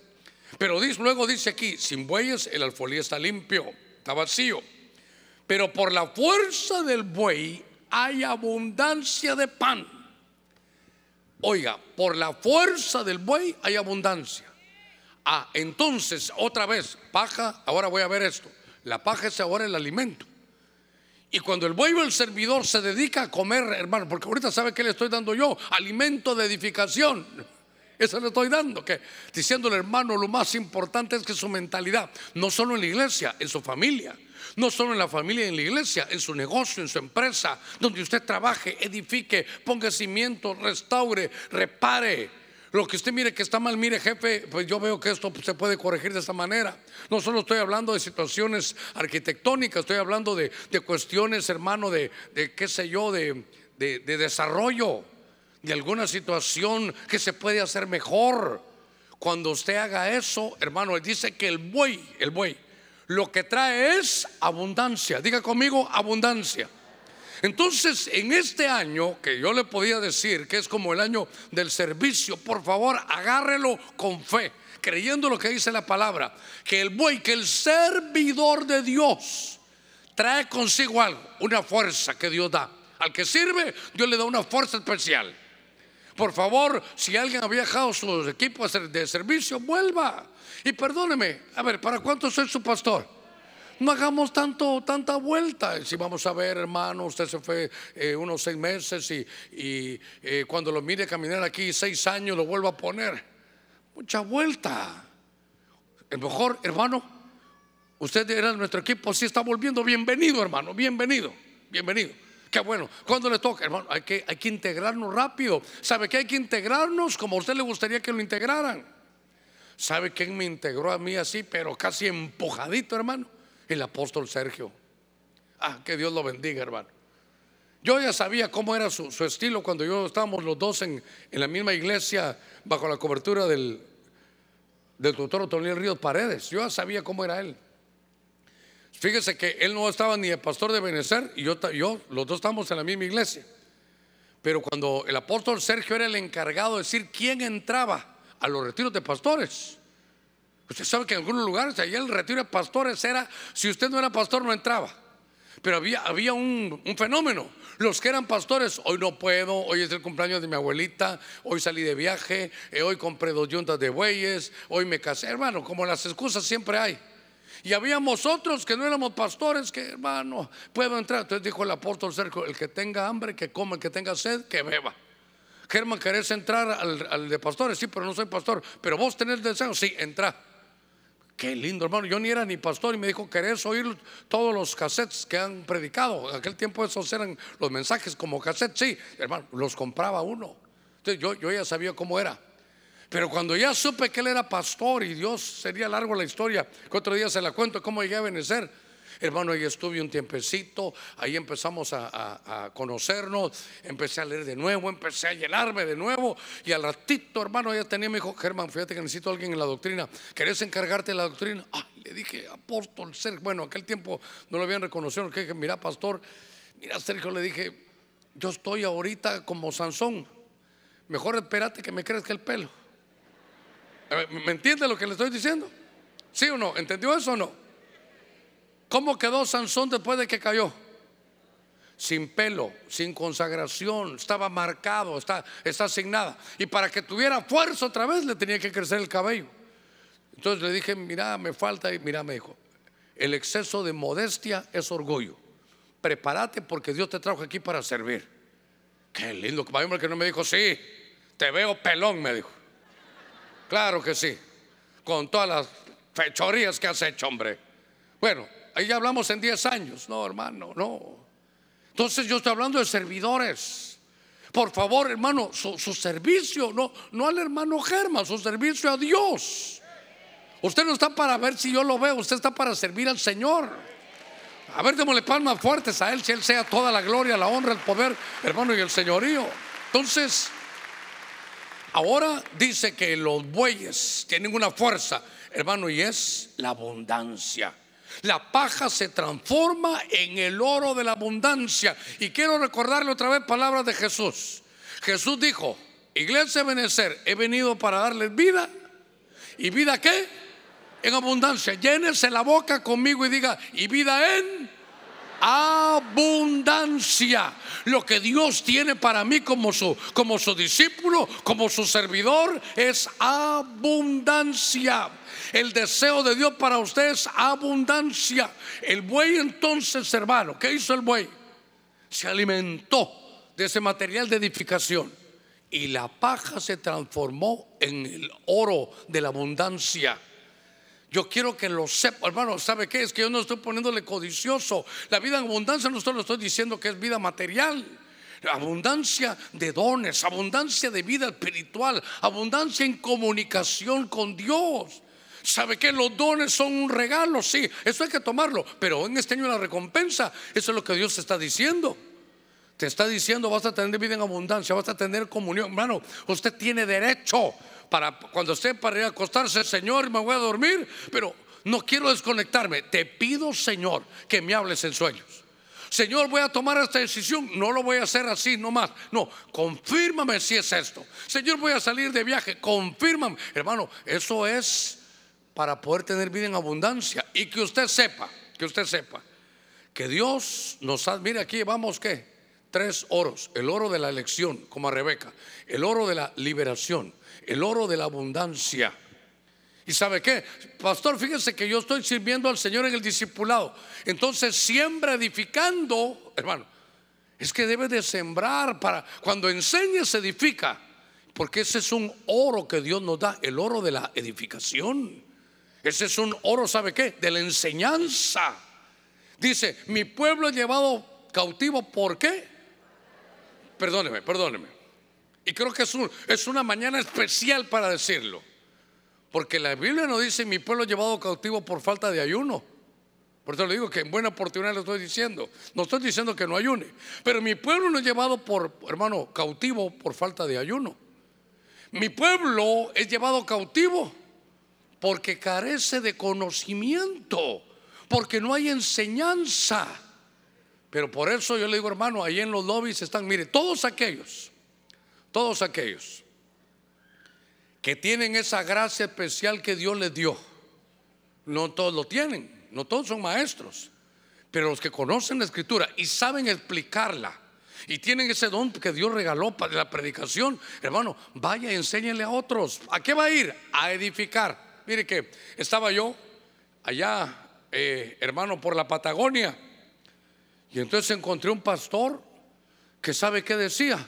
Speaker 1: Pero luego dice aquí, sin bueyes el alfolí está limpio está vacío. Pero por la fuerza del buey hay abundancia de pan. Oiga, por la fuerza del buey hay abundancia. Ah, entonces, otra vez, paja, ahora voy a ver esto. La paja es ahora el alimento. Y cuando el buey o el servidor se dedica a comer, hermano, porque ahorita sabe que le estoy dando yo, alimento de edificación. Eso le estoy dando, que diciéndole hermano, lo más importante es que su mentalidad, no solo en la iglesia, en su familia, no solo en la familia en la iglesia, en su negocio, en su empresa, donde usted trabaje, edifique, ponga cimiento, restaure, repare. Lo que usted mire que está mal, mire jefe, pues yo veo que esto se puede corregir de esta manera. No solo estoy hablando de situaciones arquitectónicas, estoy hablando de, cuestiones, hermano, de, qué sé yo, de desarrollo de alguna situación que se puede hacer mejor. Cuando usted haga eso, hermano, él dice que el buey, el buey, lo que trae es abundancia. Diga conmigo, abundancia. Entonces, en este año, que yo le podía decir que es como el año del servicio, por favor, agárrelo con fe, creyendo lo que dice la palabra, que el buey, que el servidor de Dios trae consigo algo, una fuerza que Dios da. Al que sirve, Dios le da una fuerza especial. Por favor, si alguien ha viajado sus equipos de servicio, vuelva. Y perdóneme, a ver, ¿para cuánto soy su pastor? No hagamos tanto, tanta vuelta. Si vamos a ver, hermano, usted se fue eh, unos seis meses y, eh, cuando lo mire caminar aquí seis años lo vuelvo a poner. Mucha vuelta. El mejor, hermano, usted era nuestro equipo, si está volviendo. Bienvenido, hermano, bienvenido, bienvenido. Qué bueno. Cuando le toca, hermano, hay que, hay que integrarnos rápido. ¿Sabe que hay que integrarnos como a usted le gustaría que lo integraran? ¿Sabe quién me integró a mí así, pero casi empujadito, hermano? El apóstol Sergio. Ah, que Dios lo bendiga, hermano. Yo ya sabía cómo era su, estilo cuando yo estábamos los dos en, la misma iglesia bajo la cobertura del, del doctor Otoniel Ríos Paredes. Yo ya sabía cómo era él. Fíjese que él no estaba ni el pastor de Benecer y yo, yo, los dos estamos en la misma iglesia. Pero cuando el apóstol Sergio era el encargado de decir quién entraba a los retiros de pastores, usted sabe que en algunos lugares allá el retiro de pastores era, si usted no era pastor no entraba. Pero había, había un, fenómeno. Los que eran pastores, hoy no puedo, hoy es el cumpleaños de mi abuelita, hoy salí de viaje, eh, hoy compré dos yuntas de bueyes, hoy me casé, hermano, como las excusas siempre hay. Y habíamos otros que no éramos pastores, que hermano, puedo entrar. Entonces dijo el apóstol Sergio, el que tenga hambre, que coma, el que tenga sed, que beba. Germán, ¿querés entrar al, de pastores? Sí, pero no soy pastor. Pero vos tenés deseo, sí, entra. Qué lindo, hermano. Yo ni era ni pastor y me dijo, ¿querés oír todos los cassettes que han predicado? En aquel tiempo esos eran los mensajes como cassettes. Sí, hermano, los compraba uno. Entonces yo, yo ya sabía cómo era. Pero cuando ya supe que él era pastor y Dios sería largo la historia, que otro día se la cuento cómo llegué a Benecer. Hermano, ahí estuve un tiempecito, ahí empezamos a, conocernos, empecé a leer de nuevo, empecé a llenarme de nuevo y al ratito, hermano, ya tenía, me dijo, Germán, fíjate que necesito a alguien en la doctrina, ¿querés encargarte de la doctrina? le dije, apóstol Sergio, bueno, aquel tiempo no lo habían reconocido, que dije, mira, pastor, mira, Sergio, le dije, yo estoy ahorita como Sansón, mejor espérate que me crezca el pelo. ¿Me entiende lo que le estoy diciendo? ¿Sí o no? ¿Entendió eso o no? ¿Cómo quedó Sansón después de que cayó? Sin pelo, sin consagración, estaba marcado, está, está asignada. Y para que tuviera fuerza otra vez le tenía que crecer el cabello. Entonces le dije, mira, me falta, y mira, me dijo, el exceso de modestia es orgullo. Prepárate porque Dios te trajo aquí para servir. Qué lindo, que no me dijo, sí, te veo pelón, me dijo. Claro que sí. Con todas las fechorías que has hecho, hombre. Bueno, ahí hablamos en 10 años. No, hermano, no. Entonces yo estoy hablando de servidores. Por favor, hermano, su, servicio, no, no al hermano Germán, su servicio a Dios. Usted no está para ver si yo lo veo, usted está para servir al Señor. A ver, démosle palmas fuertes a Él, si Él sea toda la gloria, la honra, el poder, hermano, y el señorío. Entonces, Ahora dice que los bueyes tienen una fuerza, hermano, y es la abundancia. La paja se transforma en el oro de la abundancia. Y quiero recordarle otra vez palabras de Jesús. Jesús dijo, iglesia Benecer, he venido para darles vida. ¿Y vida qué? En abundancia. Llénese la boca conmigo y diga, y vida en abundancia. Lo que Dios tiene para mí como su, como su discípulo, como su servidor, es abundancia. El deseo de Dios para usted es abundancia. El buey entonces, hermano, ¿qué hizo el buey? Se alimentó de ese material de edificación y la paja se transformó en el oro de la abundancia. Yo quiero que lo sepa, hermano, ¿sabe qué? Es que yo no estoy poniéndole codicioso. La vida en abundancia no solo estoy diciendo que es vida material. Abundancia de dones, abundancia de vida espiritual, abundancia en comunicación con Dios. ¿Sabe que los dones son un regalo? Sí, eso hay que tomarlo. Pero en este año la recompensa, eso es lo que Dios está diciendo. Te está diciendo, vas a tener vida en abundancia, vas a tener comunión. Hermano, usted tiene derecho para cuando esté para ir a acostarse, Señor, me voy a dormir, pero no quiero desconectarme. Te pido, Señor, que me hables en sueños. Señor, voy a tomar esta decisión. No lo voy a hacer así nomás. No, confírmame si es esto. Señor, voy a salir de viaje. Confírmame. Hermano, eso es para poder tener vida en abundancia. Y que usted sepa, que usted sepa, que Dios nos ha, mire aquí, vamos que tres oros. El oro de la elección, como a Rebeca. El oro de la liberación. El oro de la abundancia. ¿Y sabe qué? Pastor, fíjese que yo estoy sirviendo al Señor en el discipulado. Entonces siembra edificando, hermano. Es que debe de sembrar para cuando enseña se edifica. Porque ese es un oro que Dios nos da, el oro de la edificación. Ese es un oro, ¿sabe qué? De la enseñanza. Dice, mi pueblo es llevado cautivo, ¿por qué? Perdóneme, perdóneme. Y creo que es, es una mañana especial para decirlo. Porque la Biblia no dice mi pueblo llevado cautivo por falta de ayuno. Por eso le digo que en buena oportunidad le estoy diciendo. No estoy diciendo que no ayune. Pero mi pueblo no es llevado por, hermano, cautivo por falta de ayuno. Mi pueblo es llevado cautivo porque carece de conocimiento. Porque no hay enseñanza. Pero por eso yo le digo, hermano, ahí en los lobbies están, mire, todos aquellos, todos aquellos que tienen esa gracia especial que Dios les dio. No todos lo tienen, no todos son maestros, pero los que conocen la escritura y saben explicarla y tienen ese don que Dios regaló para la predicación, hermano, vaya y enséñenle a otros. ¿A qué va a ir? A edificar. Mire que estaba yo allá, eh, hermano, por la Patagonia, y entonces encontré un pastor que sabe qué decía.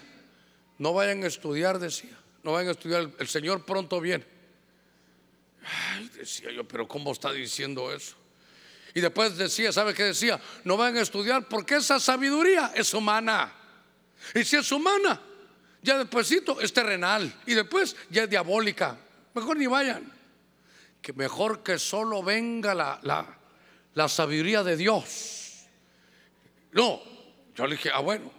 Speaker 1: No vayan a estudiar, decía no van a estudiar, el Señor pronto viene. Decía yo, pero ¿cómo está diciendo eso? Y después decía, ¿sabe qué decía? No van a estudiar porque esa sabiduría es humana. Y si es humana, ya despuésito es terrenal y después ya es diabólica. Mejor ni vayan. Que mejor que solo venga la, la, la sabiduría de Dios. No, yo le dije, ah, bueno,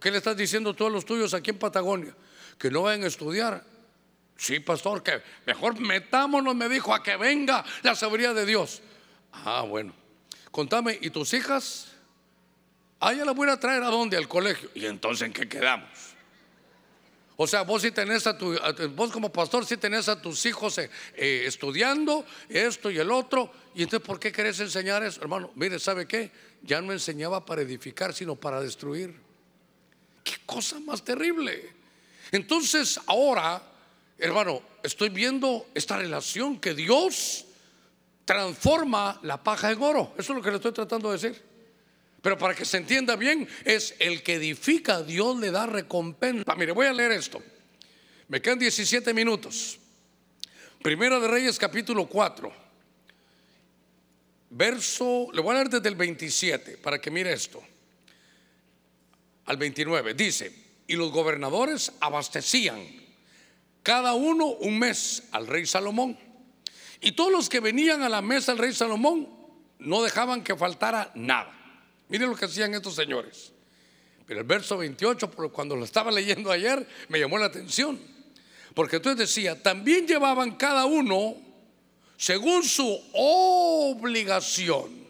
Speaker 1: qué le estás diciendo a todos los tuyos aquí en Patagonia? que no vayan a estudiar. Sí, pastor, que mejor metámonos, me dijo, a que venga la sabiduría de Dios. Ah, bueno. Contame, ¿y tus hijas? Ah, ya las voy a traer a dónde? Al colegio. ¿Y entonces en qué quedamos? O sea, vos si tenés a tu, vos como pastor si tenés a tus hijos eh, eh, estudiando esto y el otro, y entonces ¿por qué querés enseñar eso? Hermano, mire, ¿sabe qué? Ya no enseñaba para edificar, sino para destruir. Qué cosa más terrible. Entonces ahora, hermano, estoy viendo esta relación que Dios transforma la paja en oro. Eso es lo que le estoy tratando de decir. Pero para que se entienda bien, es el que edifica, Dios le da recompensa. Mire, voy a leer esto. Me quedan 17 minutos. Primera de Reyes capítulo 4. Verso, le voy a leer desde el 27 para que mire esto. Al 29. Dice, y los gobernadores abastecían cada uno un mes al rey Salomón. Y todos los que venían a la mesa del rey Salomón no dejaban que faltara nada. Miren lo que hacían estos señores. Pero el verso 28, cuando lo estaba leyendo ayer, me llamó la atención. Porque entonces decía, también llevaban cada uno según su obligación.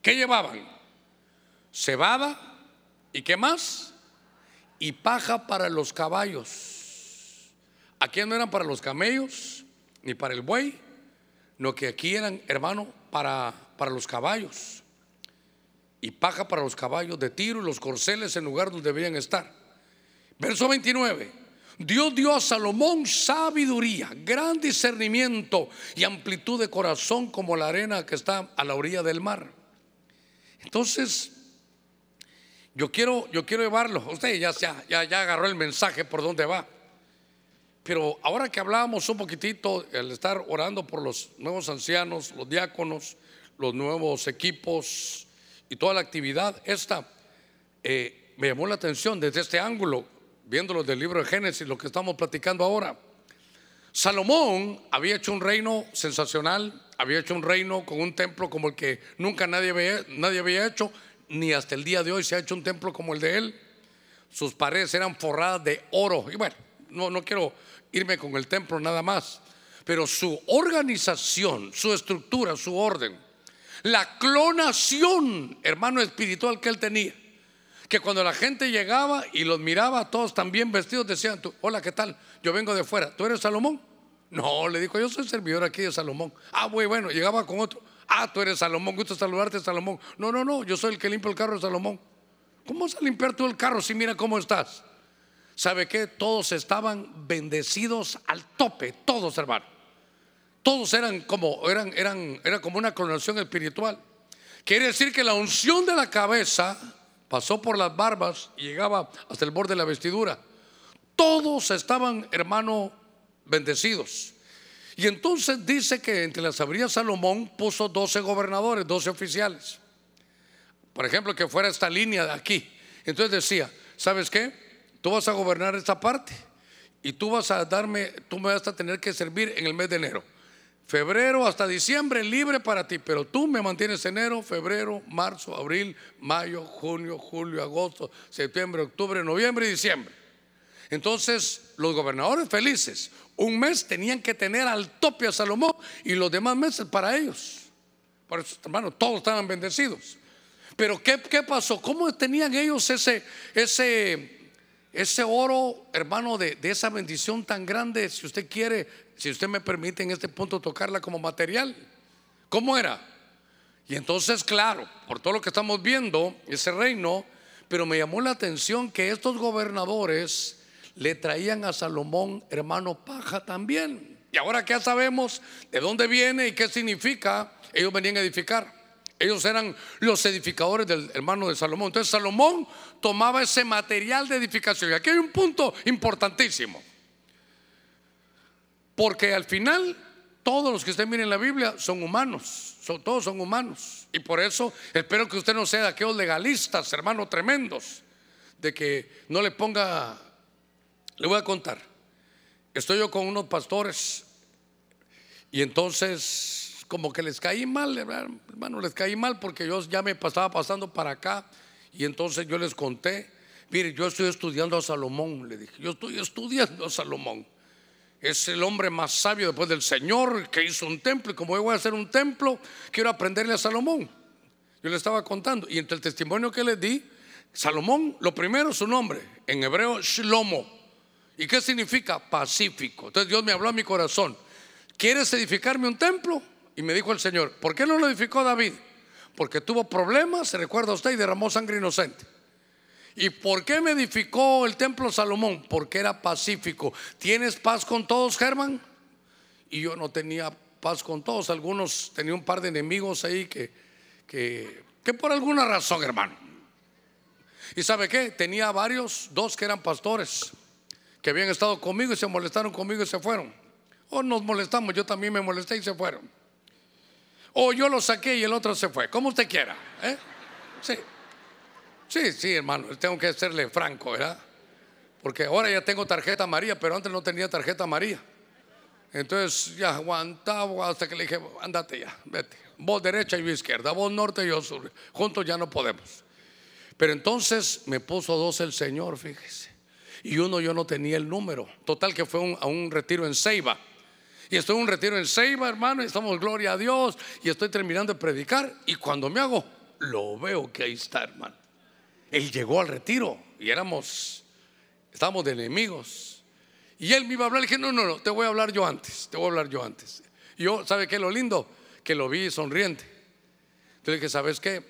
Speaker 1: ¿Qué llevaban? Cebada y qué más? y paja para los caballos. Aquí no eran para los camellos ni para el buey, no que aquí eran, hermano, para, para los caballos. Y paja para los caballos de tiro y los corceles en lugar donde debían estar. Verso 29. Dios dio a Salomón sabiduría, gran discernimiento y amplitud de corazón como la arena que está a la orilla del mar. Entonces, yo quiero, yo quiero llevarlo. Usted ya, ya, ya agarró el mensaje por dónde va. Pero ahora que hablábamos un poquitito, el estar orando por los nuevos ancianos, los diáconos, los nuevos equipos y toda la actividad, esta eh, me llamó la atención desde este ángulo, viéndolo del libro de Génesis, lo que estamos platicando ahora. Salomón había hecho un reino sensacional, había hecho un reino con un templo como el que nunca nadie nadie había hecho, ni hasta el día de hoy se ha hecho un templo como el de él. Sus paredes eran forradas de oro. Y bueno, no, no quiero irme con el templo nada más, pero su organización, su estructura, su orden, La clonación, hermano espiritual que él tenía. Que cuando la gente llegaba y los miraba, todos tan bien vestidos, decían, hola, ¿qué tal? Yo vengo de fuera, ¿tú eres Salomón? No, le dijo, yo soy servidor aquí de Salomón. Ah, muy bueno, llegaba con otro. Ah, tú eres Salomón, gusto saludarte, Salomón. No, no, no, yo soy el que limpia el carro de Salomón. ¿Cómo vas a limpiar tú el carro si mira cómo estás? ¿Sabe qué? Todos estaban bendecidos al tope, todos, hermano. Todos eran como, eran, eran, era como una clonación espiritual. Quiere decir que la unción de la cabeza pasó por las barbas y llegaba hasta el borde de la vestidura. Todos estaban, hermano, bendecidos. Y entonces dice que entre las sabiduría Salomón puso 12 gobernadores, 12 oficiales. Por ejemplo, que fuera esta línea de aquí. Entonces decía, ¿sabes qué? Tú vas a gobernar esta parte y tú vas a darme, tú me vas a tener que servir en el mes de enero. Febrero hasta diciembre libre para ti, pero tú me mantienes enero, febrero, marzo, abril, mayo, junio, julio, agosto, septiembre, octubre, noviembre y diciembre. Entonces, los gobernadores felices, un mes tenían que tener al tope a Salomón y los demás meses para ellos. Por eso, hermano, todos estaban bendecidos. Pero ¿qué, qué pasó? ¿Cómo tenían ellos ese, ese, ese oro, hermano, de, de esa bendición tan grande, si usted quiere, si usted me permite en este punto tocarla como material? ¿Cómo era? Y entonces, claro, por todo lo que estamos viendo, ese reino, pero me llamó la atención que estos gobernadores le traían a Salomón, hermano, paja también. Y ahora que ya sabemos de dónde viene y qué significa, ellos venían a edificar. Ellos eran los edificadores del hermano de Salomón. Entonces Salomón tomaba ese material de edificación. Y aquí hay un punto importantísimo. Porque al final todos los que usted mire en la Biblia son humanos. Todos son humanos. Y por eso espero que usted no sea de aquellos legalistas, hermanos tremendos, de que no le ponga le voy a contar. Estoy yo con unos pastores y entonces como que les caí mal, hermano, les caí mal porque yo ya me estaba pasando para acá y entonces yo les conté, mire, yo estoy estudiando a Salomón, le dije, yo estoy estudiando a Salomón. Es el hombre más sabio después del Señor que hizo un templo y como yo voy a hacer un templo, quiero aprenderle a Salomón. Yo le estaba contando y entre el testimonio que le di, Salomón, lo primero su nombre, en hebreo Shlomo ¿Y qué significa? Pacífico. Entonces Dios me habló a mi corazón. ¿Quieres edificarme un templo? Y me dijo el Señor, ¿por qué no lo edificó David? Porque tuvo problemas, se recuerda usted, y derramó sangre inocente. ¿Y por qué me edificó el templo Salomón? Porque era pacífico. ¿Tienes paz con todos, Germán? Y yo no tenía paz con todos. Algunos tenía un par de enemigos ahí que, que, que por alguna razón, hermano. ¿Y sabe qué? Tenía varios, dos que eran pastores que habían estado conmigo y se molestaron conmigo y se fueron. O nos molestamos, yo también me molesté y se fueron. O yo lo saqué y el otro se fue, como usted quiera. ¿eh? Sí, sí, sí, hermano, tengo que serle franco, ¿verdad? Porque ahora ya tengo tarjeta María, pero antes no tenía tarjeta María. Entonces ya aguantaba hasta que le dije, andate ya, vete. Vos derecha y yo izquierda, vos norte y yo sur. Juntos ya no podemos. Pero entonces me puso dos el Señor, fíjese y uno yo no tenía el número. Total que fue a un retiro en Ceiba. Y estoy en un retiro en Ceiba, hermano, y estamos gloria a Dios, y estoy terminando de predicar, y cuando me hago, lo veo que ahí está, hermano. Él llegó al retiro y éramos, estábamos de enemigos. Y él me iba a hablar, le dije, no, no, no, te voy a hablar yo antes, te voy a hablar yo antes. Y yo, ¿sabe qué lo lindo? Que lo vi sonriente. Entonces dije, ¿sabes qué?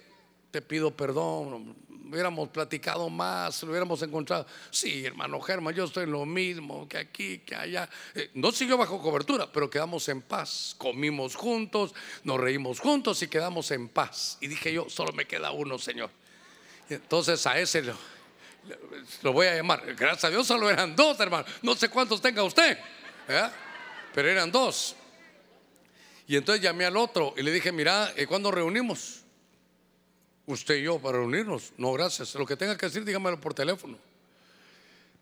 Speaker 1: Te pido perdón, hubiéramos platicado más, lo hubiéramos encontrado. Sí, hermano Germán, yo estoy en lo mismo que aquí, que allá. Eh, no siguió bajo cobertura, pero quedamos en paz. Comimos juntos, nos reímos juntos y quedamos en paz. Y dije yo, solo me queda uno, Señor. entonces a ese lo, voy a llamar. Gracias a Dios solo eran dos, hermano. No sé cuántos tenga usted, pero eran dos. Y entonces llamé al otro y le dije, mira, eh, ¿cuándo reunimos? Usted y yo para reunirnos. No, gracias. Lo que tenga que decir, dígamelo por teléfono.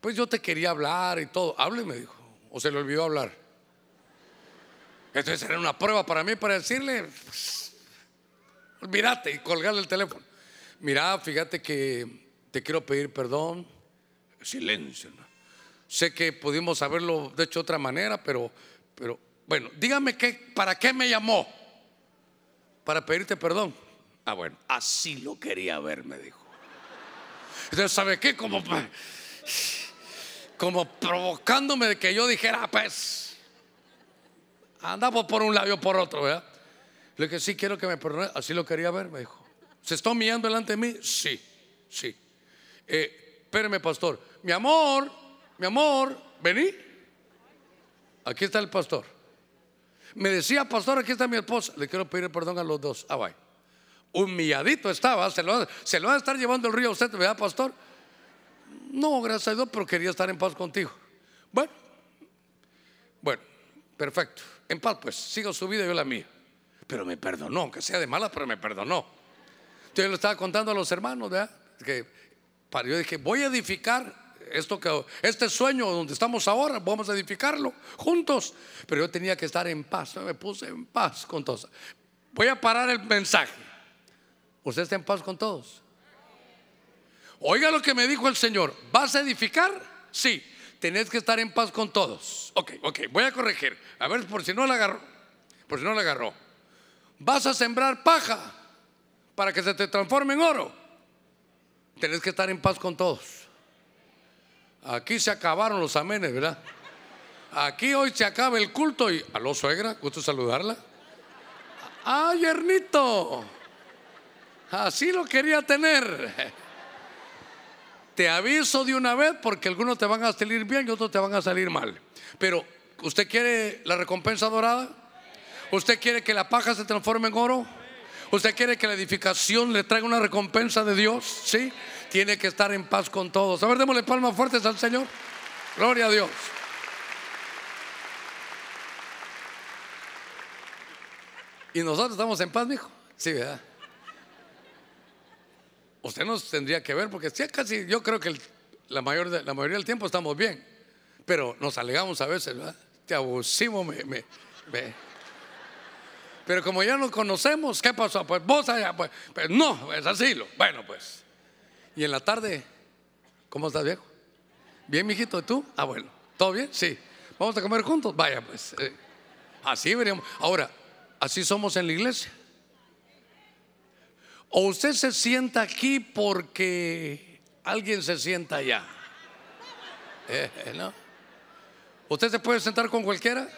Speaker 1: Pues yo te quería hablar y todo. Hable, me dijo. O se le olvidó hablar. Entonces era una prueba para mí para decirle, olvídate y colgarle el teléfono. Mira, fíjate que te quiero pedir perdón. Silencio. Sé que pudimos haberlo hecho de otra manera, pero, pero bueno, dígame qué, para qué me llamó. para pedirte perdón. Ah, bueno, así lo quería ver, me dijo. Entonces, ¿sabe qué? Como, como provocándome de que yo dijera, pues, andamos por un lado y por otro, ¿verdad? Le dije, sí, quiero que me perdone. Así lo quería ver, me dijo. ¿Se está humillando delante de mí? Sí, sí. Eh, espéreme, pastor. Mi amor, mi amor, vení. Aquí está el pastor. Me decía, pastor, aquí está mi esposa. Le quiero pedir perdón a los dos. Ah, vaya. Humilladito estaba. Se lo, se lo va a estar llevando el río a usted, ¿verdad, pastor? No, gracias a Dios, pero quería estar en paz contigo. Bueno, bueno, perfecto. En paz, pues, sigo su vida y yo la mía. Pero me perdonó, aunque sea de mala, pero me perdonó. Yo le estaba contando a los hermanos, ¿verdad? Que yo dije, voy a edificar esto que este sueño donde estamos ahora, vamos a edificarlo juntos. Pero yo tenía que estar en paz, me puse en paz con todos. Voy a parar el mensaje. ¿Usted está en paz con todos? Oiga lo que me dijo el Señor. ¿Vas a edificar? Sí. Tenés que estar en paz con todos. Ok, ok, voy a corregir. A ver, por si no la agarró. Por si no la agarró. Vas a sembrar paja para que se te transforme en oro. Tenés que estar en paz con todos. Aquí se acabaron los amenes, ¿verdad? Aquí hoy se acaba el culto y. ¿Aló, suegra? ¿Gusto saludarla? ¡Ay, Ernito! Así lo quería tener. Te aviso de una vez porque algunos te van a salir bien y otros te van a salir mal. Pero, ¿usted quiere la recompensa dorada? ¿Usted quiere que la paja se transforme en oro? ¿Usted quiere que la edificación le traiga una recompensa de Dios? ¿Sí? Tiene que estar en paz con todos. A ver, démosle palmas fuertes al Señor. Gloria a Dios. Y nosotros estamos en paz, mijo. Sí, ¿verdad? Usted nos tendría que ver, porque casi yo creo que la, mayor, la mayoría del tiempo estamos bien. Pero nos alegamos a veces, ¿verdad? Te abusimo, me, me, Pero como ya nos conocemos, ¿qué pasó? Pues vos allá, pues, pues no, es así. Lo, bueno, pues. Y en la tarde, ¿cómo estás, viejo? Bien, mijito, ¿tú? Ah, bueno, ¿todo bien? Sí. ¿Vamos a comer juntos? Vaya, pues. Eh, así veríamos. Ahora, así somos en la iglesia. O usted se sienta aquí porque alguien se sienta allá. Eh, eh, ¿no? ¿Usted se puede sentar con cualquiera?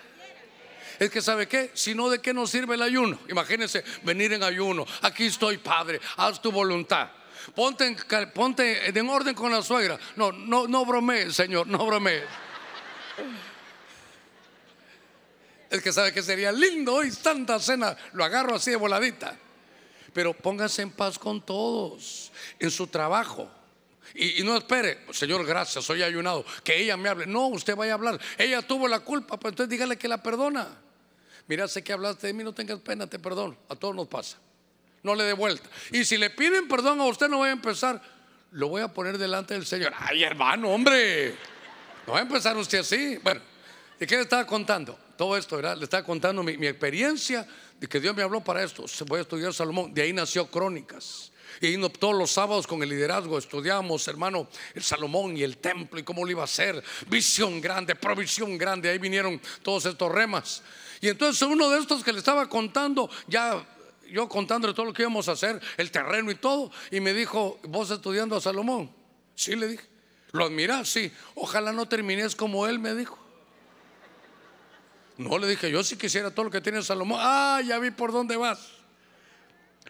Speaker 1: Es que sabe qué, si no, ¿de qué nos sirve el ayuno? Imagínense venir en ayuno. Aquí estoy, Padre, haz tu voluntad. Ponte en, ponte en orden con la suegra. No, no, no bromee, Señor, no bromee. Es que sabe que sería lindo hoy tanta cena. Lo agarro así de voladita. Pero póngase en paz con todos, en su trabajo. Y, no espere, Señor, gracias, soy ayunado, que ella me hable. No, usted vaya a hablar. Ella tuvo la culpa, pues entonces dígale que la perdona. Mira, sé que hablaste de mí, no tengas pena, te perdono. A todos nos pasa no le dé vuelta. Y si le piden perdón a usted, no voy a empezar. Lo voy a poner delante del Señor. Ay, hermano, hombre. No va a empezar usted así. Bueno, ¿y qué le estaba contando? Todo esto, ¿verdad? Le estaba contando mi, experiencia que Dios me habló para esto. Voy a estudiar Salomón. De ahí nació Crónicas. Y todos los sábados con el liderazgo estudiamos, hermano, el Salomón y el templo y cómo lo iba a hacer. Visión grande, provisión grande. Ahí vinieron todos estos remas. Y entonces uno de estos que le estaba contando, ya yo contándole todo lo que íbamos a hacer, el terreno y todo, y me dijo, ¿vos estudiando a Salomón? Sí, le dije. ¿Lo admiras? Sí. Ojalá no termines como él, me dijo. No, le dije, yo sí quisiera todo lo que tiene Salomón. Ah, ya vi por dónde vas.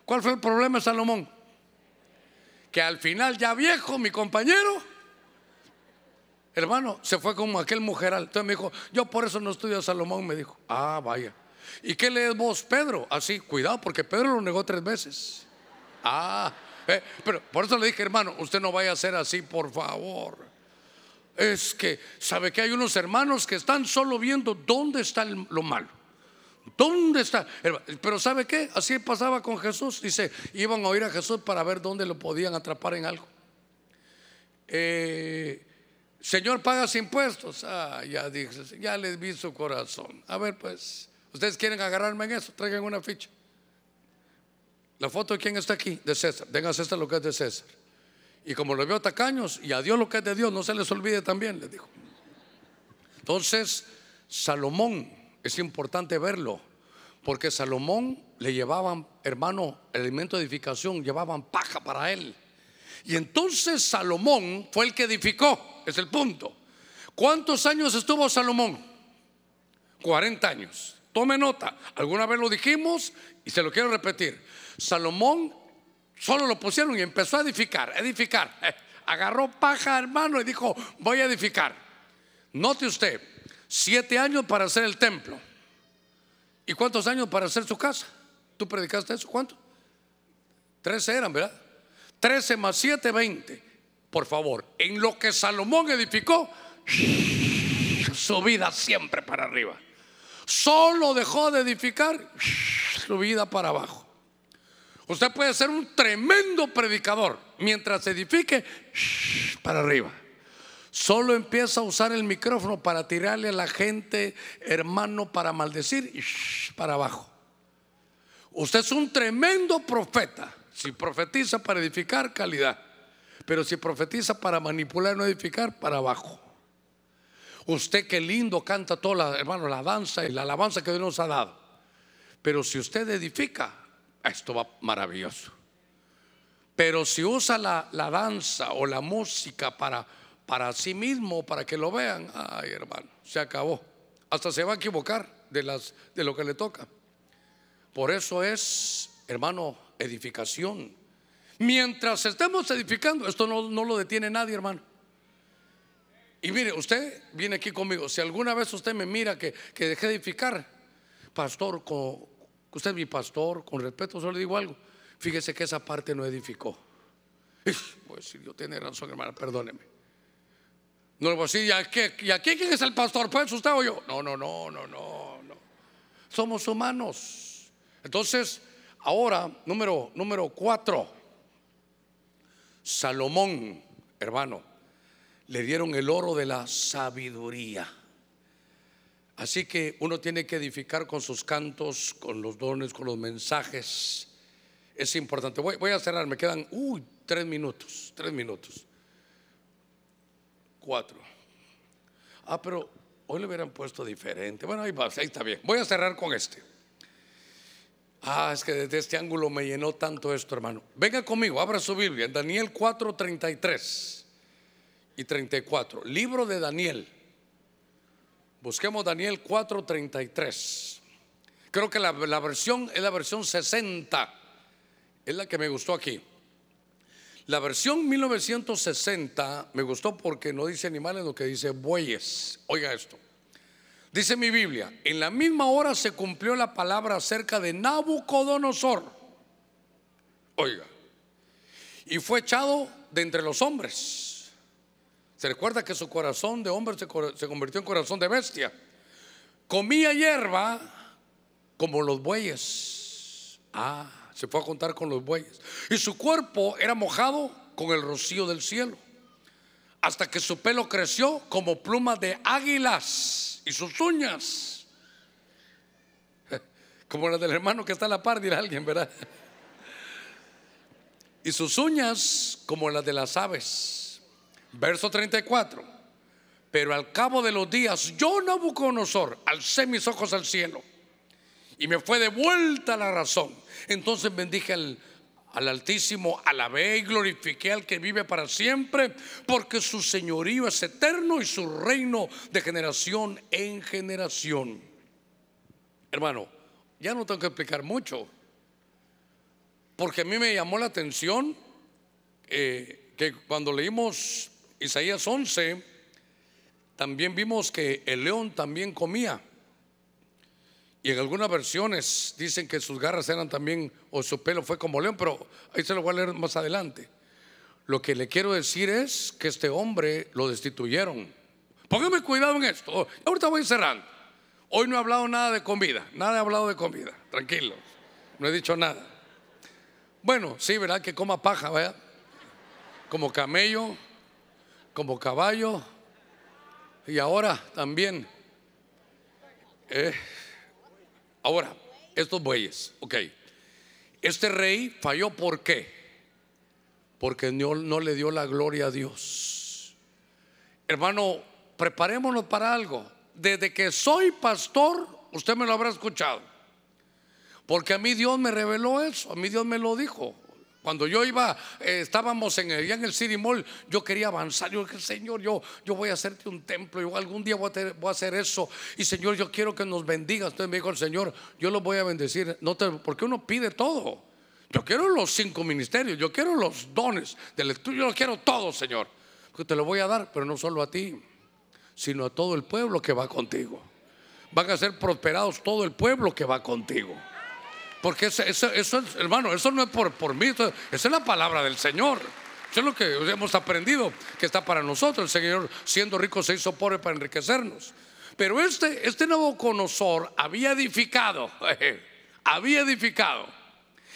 Speaker 1: ¿Cuál fue el problema de Salomón? Que al final, ya viejo, mi compañero, hermano, se fue como aquel mujeral. Entonces me dijo, yo por eso no estudio a Salomón, me dijo. Ah, vaya. ¿Y qué lees vos, Pedro? Así, cuidado, porque Pedro lo negó tres veces. Ah, eh, pero por eso le dije, hermano, usted no vaya a ser así, por favor. Es que, ¿sabe que hay unos hermanos que están solo viendo dónde está lo malo? ¿Dónde está? Pero ¿sabe qué? Así pasaba con Jesús. Dice, iban a oír a Jesús para ver dónde lo podían atrapar en algo. Eh, Señor, pagas impuestos. Ah, ya dije, ya les vi su corazón. A ver, pues, Ustedes quieren agarrarme en eso, traigan una ficha. La foto de quién está aquí, de César. Venga César lo que es de César. Y como lo veo tacaños, y a Dios lo que es de Dios, no se les olvide también, les dijo. Entonces, Salomón, es importante verlo, porque Salomón le llevaban, hermano, el alimento de edificación, llevaban paja para él. Y entonces Salomón fue el que edificó, es el punto. ¿Cuántos años estuvo Salomón? 40 años. Tome nota, alguna vez lo dijimos y se lo quiero repetir. Salomón solo lo pusieron y empezó a edificar, edificar. Agarró paja, hermano, y dijo, voy a edificar. Note usted, siete años para hacer el templo. ¿Y cuántos años para hacer su casa? ¿Tú predicaste eso? ¿Cuánto? Trece eran, ¿verdad? Trece más siete, veinte. Por favor, en lo que Salomón edificó, su vida siempre para arriba. Solo dejó de edificar su vida para abajo. Usted puede ser un tremendo predicador mientras edifique para arriba. Solo empieza a usar el micrófono para tirarle a la gente, hermano, para maldecir y para abajo. Usted es un tremendo profeta. Si profetiza para edificar, calidad. Pero si profetiza para manipular, no edificar, para abajo. Usted qué lindo canta toda, la, hermano, la danza y la alabanza que Dios nos ha dado. Pero si usted edifica, esto va maravilloso. Pero si usa la, la danza o la música para, para sí mismo, para que lo vean, ay hermano, se acabó. Hasta se va a equivocar de, las, de lo que le toca. Por eso es, hermano, edificación. Mientras estemos edificando, esto no, no lo detiene nadie, hermano. Y mire, usted viene aquí conmigo. Si alguna vez usted me mira que, que dejé de edificar, pastor, con, usted es mi pastor, con respeto, solo le digo algo. Fíjese que esa parte no edificó. Pues si yo tiene razón, hermana, perdóneme. No le voy a decir, ¿y aquí, ¿y aquí quién es el pastor? ¿Pues usted o yo? No, no, no, no, no, no. Somos humanos. Entonces, ahora, número, número cuatro. Salomón, hermano le dieron el oro de la sabiduría. Así que uno tiene que edificar con sus cantos, con los dones, con los mensajes. Es importante. Voy, a cerrar, me quedan, uy, tres minutos, tres minutos. Cuatro. Ah, pero hoy le hubieran puesto diferente. Bueno, ahí va, ahí está bien. Voy a cerrar con este. Ah, es que desde este ángulo me llenó tanto esto, hermano. Venga conmigo, abra su Biblia, en Daniel 4:33 y 34. Libro de Daniel. Busquemos Daniel 4:33. Creo que la, la, versión es la versión 60. Es la que me gustó aquí. La versión 1960 me gustó porque no dice animales, lo que dice bueyes. Oiga esto. Dice mi Biblia, en la misma hora se cumplió la palabra acerca de Nabucodonosor. Oiga. Y fue echado de entre los hombres se recuerda que su corazón de hombre se, convirtió en corazón de bestia. Comía hierba como los bueyes. Ah, se fue a contar con los bueyes. Y su cuerpo era mojado con el rocío del cielo. Hasta que su pelo creció como plumas de águilas y sus uñas. Como las del hermano que está a la par, dirá alguien, ¿verdad? Y sus uñas como las de las aves. Verso 34. Pero al cabo de los días, yo Nabucodonosor alcé mis ojos al cielo y me fue de vuelta la razón. Entonces bendije al, al Altísimo, alabé y glorifiqué al que vive para siempre, porque su señorío es eterno y su reino de generación en generación. Hermano, ya no tengo que explicar mucho, porque a mí me llamó la atención eh, que cuando leímos Isaías 11, también vimos que el león también comía. Y en algunas versiones dicen que sus garras eran también, o su pelo fue como león, pero ahí se lo voy a leer más adelante. Lo que le quiero decir es que este hombre lo destituyeron. Póngame cuidado en esto. Ahorita voy cerrando. Hoy no he hablado nada de comida, nada he hablado de comida, tranquilo. No he dicho nada. Bueno, sí, ¿verdad? Que coma paja, ¿verdad? Como camello, como caballo y ahora también. Eh, ahora, estos bueyes, ok. Este rey falló, ¿por qué? Porque no, no le dio la gloria a Dios. Hermano, preparémonos para algo. Desde que soy pastor, usted me lo habrá escuchado. Porque a mí Dios me reveló eso, a mí Dios me lo dijo. Cuando yo iba, eh, estábamos en el, en el City Mall, yo quería avanzar. Yo dije, Señor, yo, yo voy a hacerte un templo. Yo algún día voy a, hacer eso. Y Señor, yo quiero que nos bendigas. Entonces me dijo el Señor, yo lo voy a bendecir. No te, porque uno pide todo. Yo quiero los cinco ministerios. Yo quiero los dones del estudio. Yo lo quiero todo, Señor. Porque te lo voy a dar, pero no solo a ti, sino a todo el pueblo que va contigo. Van a ser prosperados todo el pueblo que va contigo. Porque eso, eso, hermano, eso no es por, mí, esa es la palabra del Señor. Eso es lo que hemos aprendido que está para nosotros. El Señor, siendo rico, se hizo pobre para enriquecernos. Pero este, este Nabucodonosor había edificado, había edificado.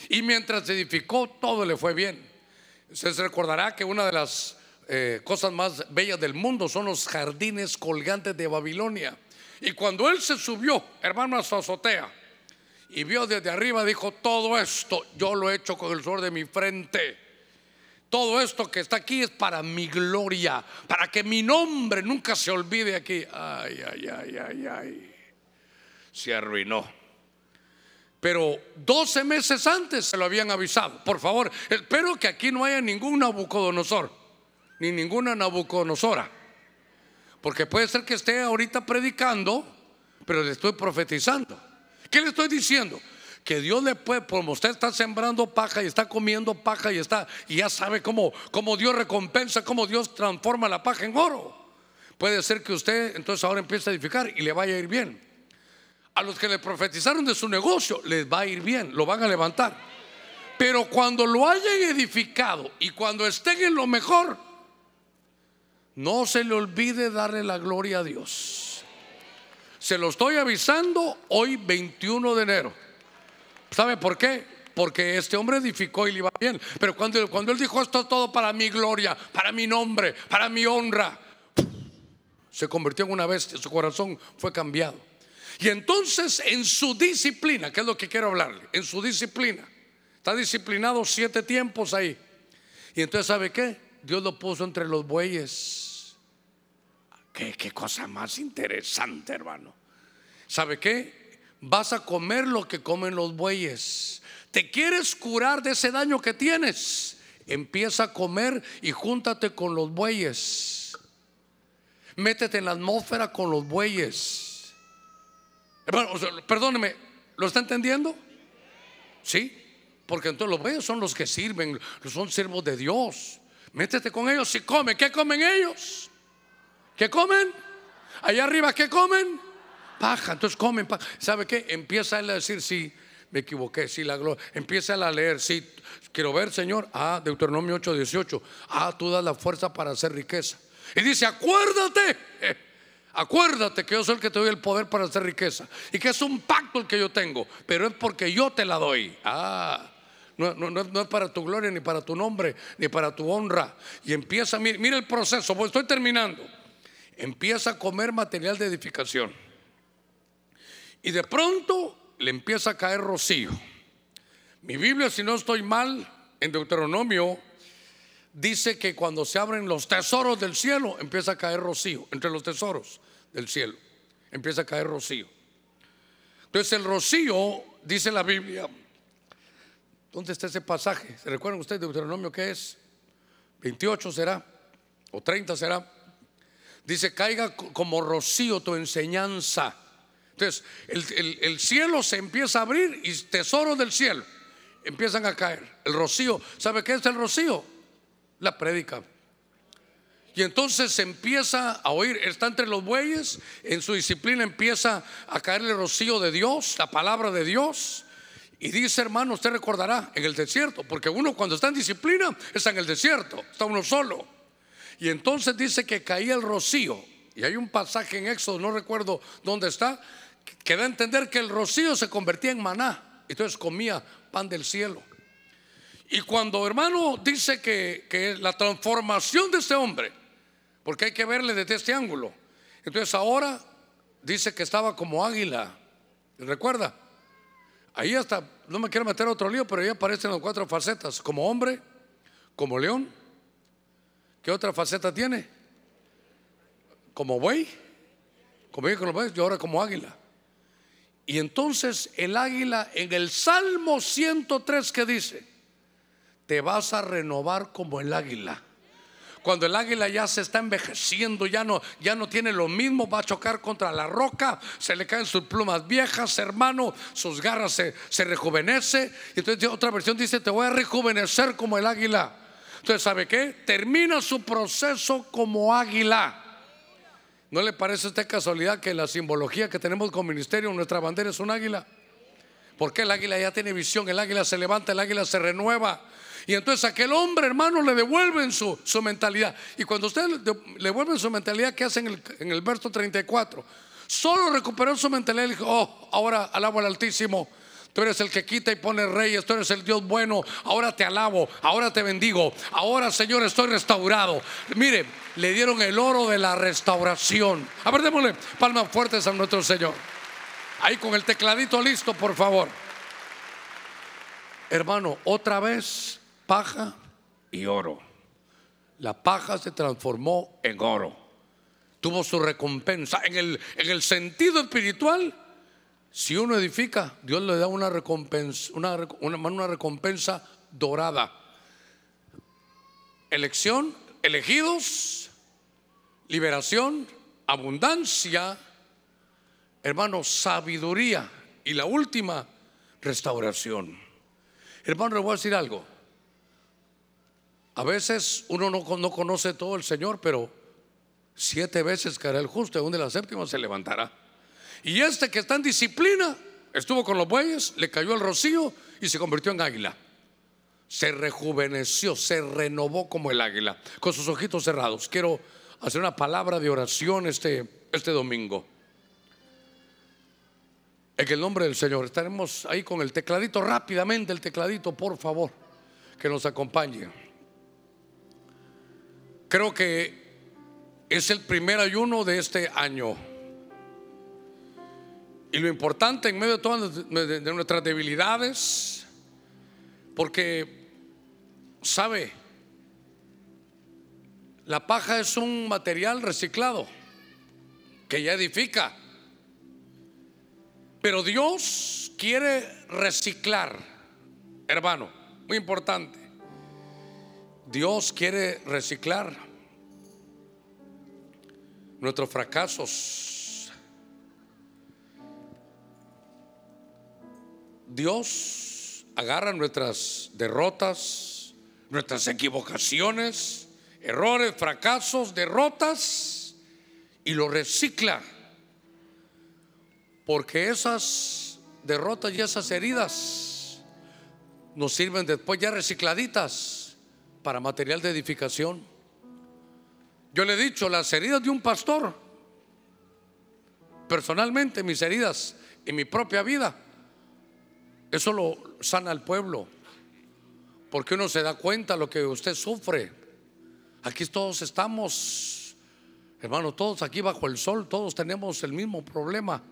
Speaker 1: Y mientras edificó, todo le fue bien. Se recordará que una de las eh, cosas más bellas del mundo son los jardines colgantes de Babilonia. Y cuando él se subió, hermano, a su azotea, y vio desde arriba, dijo, todo esto yo lo he hecho con el sol de mi frente. Todo esto que está aquí es para mi gloria, para que mi nombre nunca se olvide aquí. Ay, ay, ay, ay, ay. Se arruinó. Pero 12 meses antes se lo habían avisado. Por favor, espero que aquí no haya ningún Nabucodonosor, ni ninguna Nabucodonosora. Porque puede ser que esté ahorita predicando, pero le estoy profetizando. ¿Qué le estoy diciendo? Que Dios le puede, como usted está sembrando paja y está comiendo paja y está, y ya sabe cómo, cómo Dios recompensa, cómo Dios transforma la paja en oro. Puede ser que usted entonces ahora empiece a edificar y le vaya a ir bien. A los que le profetizaron de su negocio les va a ir bien, lo van a levantar. Pero cuando lo hayan edificado y cuando estén en lo mejor, no se le olvide darle la gloria a Dios. Se lo estoy avisando hoy 21 de enero. ¿Sabe por qué? Porque este hombre edificó y le iba bien. Pero cuando, cuando él dijo esto es todo para mi gloria, para mi nombre, para mi honra, se convirtió en una bestia, su corazón fue cambiado. Y entonces en su disciplina, que es lo que quiero hablarle, en su disciplina, está disciplinado siete tiempos ahí. Y entonces, ¿sabe qué? Dios lo puso entre los bueyes Qué, cosa más interesante, hermano. ¿Sabe qué? Vas a comer lo que comen los bueyes. ¿Te quieres curar de ese daño que tienes? Empieza a comer y júntate con los bueyes. Métete en la atmósfera con los bueyes. Hermano, perdóneme, ¿lo está entendiendo? Sí, porque entonces los bueyes son los que sirven, son siervos de Dios. Métete con ellos y come. ¿Qué comen ellos? ¿Qué comen? Allá arriba, ¿qué comen? Paja, entonces comen paja. ¿Sabe qué? Empieza él a decir, sí, me equivoqué, sí, la gloria. Empieza a leer, sí, quiero ver, Señor. Ah, Deuteronomio 8, 18. Ah, tú das la fuerza para hacer riqueza. Y dice, acuérdate, acuérdate que yo soy el que te doy el poder para hacer riqueza. Y que es un pacto el que yo tengo, pero es porque yo te la doy. Ah. No, no, es para tu gloria, ni para tu nombre, ni para tu honra. Y empieza, mira, el proceso, pues estoy terminando empieza a comer material de edificación. Y de pronto le empieza a caer rocío. Mi Biblia, si no estoy mal, en Deuteronomio, dice que cuando se abren los tesoros del cielo, empieza a caer rocío. Entre los tesoros del cielo, empieza a caer rocío. Entonces el rocío, dice la Biblia, ¿dónde está ese pasaje? ¿Se recuerdan ustedes de Deuteronomio qué es? 28 será, o 30 será. Dice, caiga como rocío tu enseñanza. Entonces, el, cielo se empieza a abrir y tesoros del cielo empiezan a caer. El rocío, ¿sabe qué es el rocío? La prédica. Y entonces se empieza a oír, está entre los bueyes, en su disciplina empieza a caer el rocío de Dios, la palabra de Dios. Y dice, hermano, usted recordará, en el desierto, porque uno cuando está en disciplina está en el desierto, está uno solo. Y entonces dice que caía el rocío. Y hay un pasaje en Éxodo, no recuerdo dónde está, que da a entender que el rocío se convertía en maná. Entonces comía pan del cielo. Y cuando hermano dice que, que la transformación de este hombre, porque hay que verle desde este ángulo. Entonces ahora dice que estaba como águila. ¿Recuerda? Ahí hasta, no me quiero meter otro lío, pero ahí aparecen las cuatro facetas, como hombre, como león ¿Qué otra faceta tiene? Como buey, como con los bueyes, y ahora como águila. Y entonces el águila en el Salmo 103 que dice, te vas a renovar como el águila. Cuando el águila ya se está envejeciendo, ya no, ya no tiene lo mismo, va a chocar contra la roca, se le caen sus plumas viejas, hermano, sus garras se, se rejuvenece. Entonces otra versión dice, te voy a rejuvenecer como el águila. Entonces, ¿sabe qué? Termina su proceso como águila. ¿No le parece a usted casualidad que la simbología que tenemos con ministerio, nuestra bandera es un águila? Porque el águila ya tiene visión, el águila se levanta, el águila se renueva. Y entonces aquel hombre, hermano, le devuelven su, su mentalidad. Y cuando usted le devuelven su mentalidad, ¿qué hace en el, en el verso 34? Solo recuperó su mentalidad y dijo, oh, ahora alabo al Altísimo. Tú eres el que quita y pone reyes, tú eres el Dios bueno. Ahora te alabo, ahora te bendigo. Ahora, Señor, estoy restaurado. Mire, le dieron el oro de la restauración. A ver, palmas fuertes a nuestro Señor. Ahí con el tecladito listo, por favor. Hermano, otra vez paja y oro. La paja se transformó en oro. Tuvo su recompensa. En el, en el sentido espiritual, si uno edifica, Dios le da una recompensa, una, una, una recompensa dorada. Elección, elegidos, liberación, abundancia, hermano, sabiduría y la última, restauración. Hermano, le voy a decir algo. A veces uno no, no conoce todo el Señor, pero siete veces caerá el justo, y una de las séptimas se levantará. Y este que está en disciplina, estuvo con los bueyes, le cayó el rocío y se convirtió en águila. Se rejuveneció, se renovó como el águila, con sus ojitos cerrados. Quiero hacer una palabra de oración este, este domingo. En el nombre del Señor, estaremos ahí con el tecladito, rápidamente el tecladito, por favor, que nos acompañe. Creo que es el primer ayuno de este año. Y lo importante en medio de todas nuestras debilidades, porque, ¿sabe? La paja es un material reciclado que ya edifica. Pero Dios quiere reciclar, hermano, muy importante. Dios quiere reciclar nuestros fracasos. Dios agarra nuestras derrotas, nuestras equivocaciones, errores, fracasos, derrotas y lo recicla. Porque esas derrotas y esas heridas nos sirven después ya recicladitas para material de edificación. Yo le he dicho, las heridas de un pastor, personalmente mis heridas en mi propia vida, eso lo sana al pueblo, porque uno se da cuenta lo que usted sufre. Aquí todos estamos, hermano, todos aquí bajo el sol, todos tenemos el mismo problema,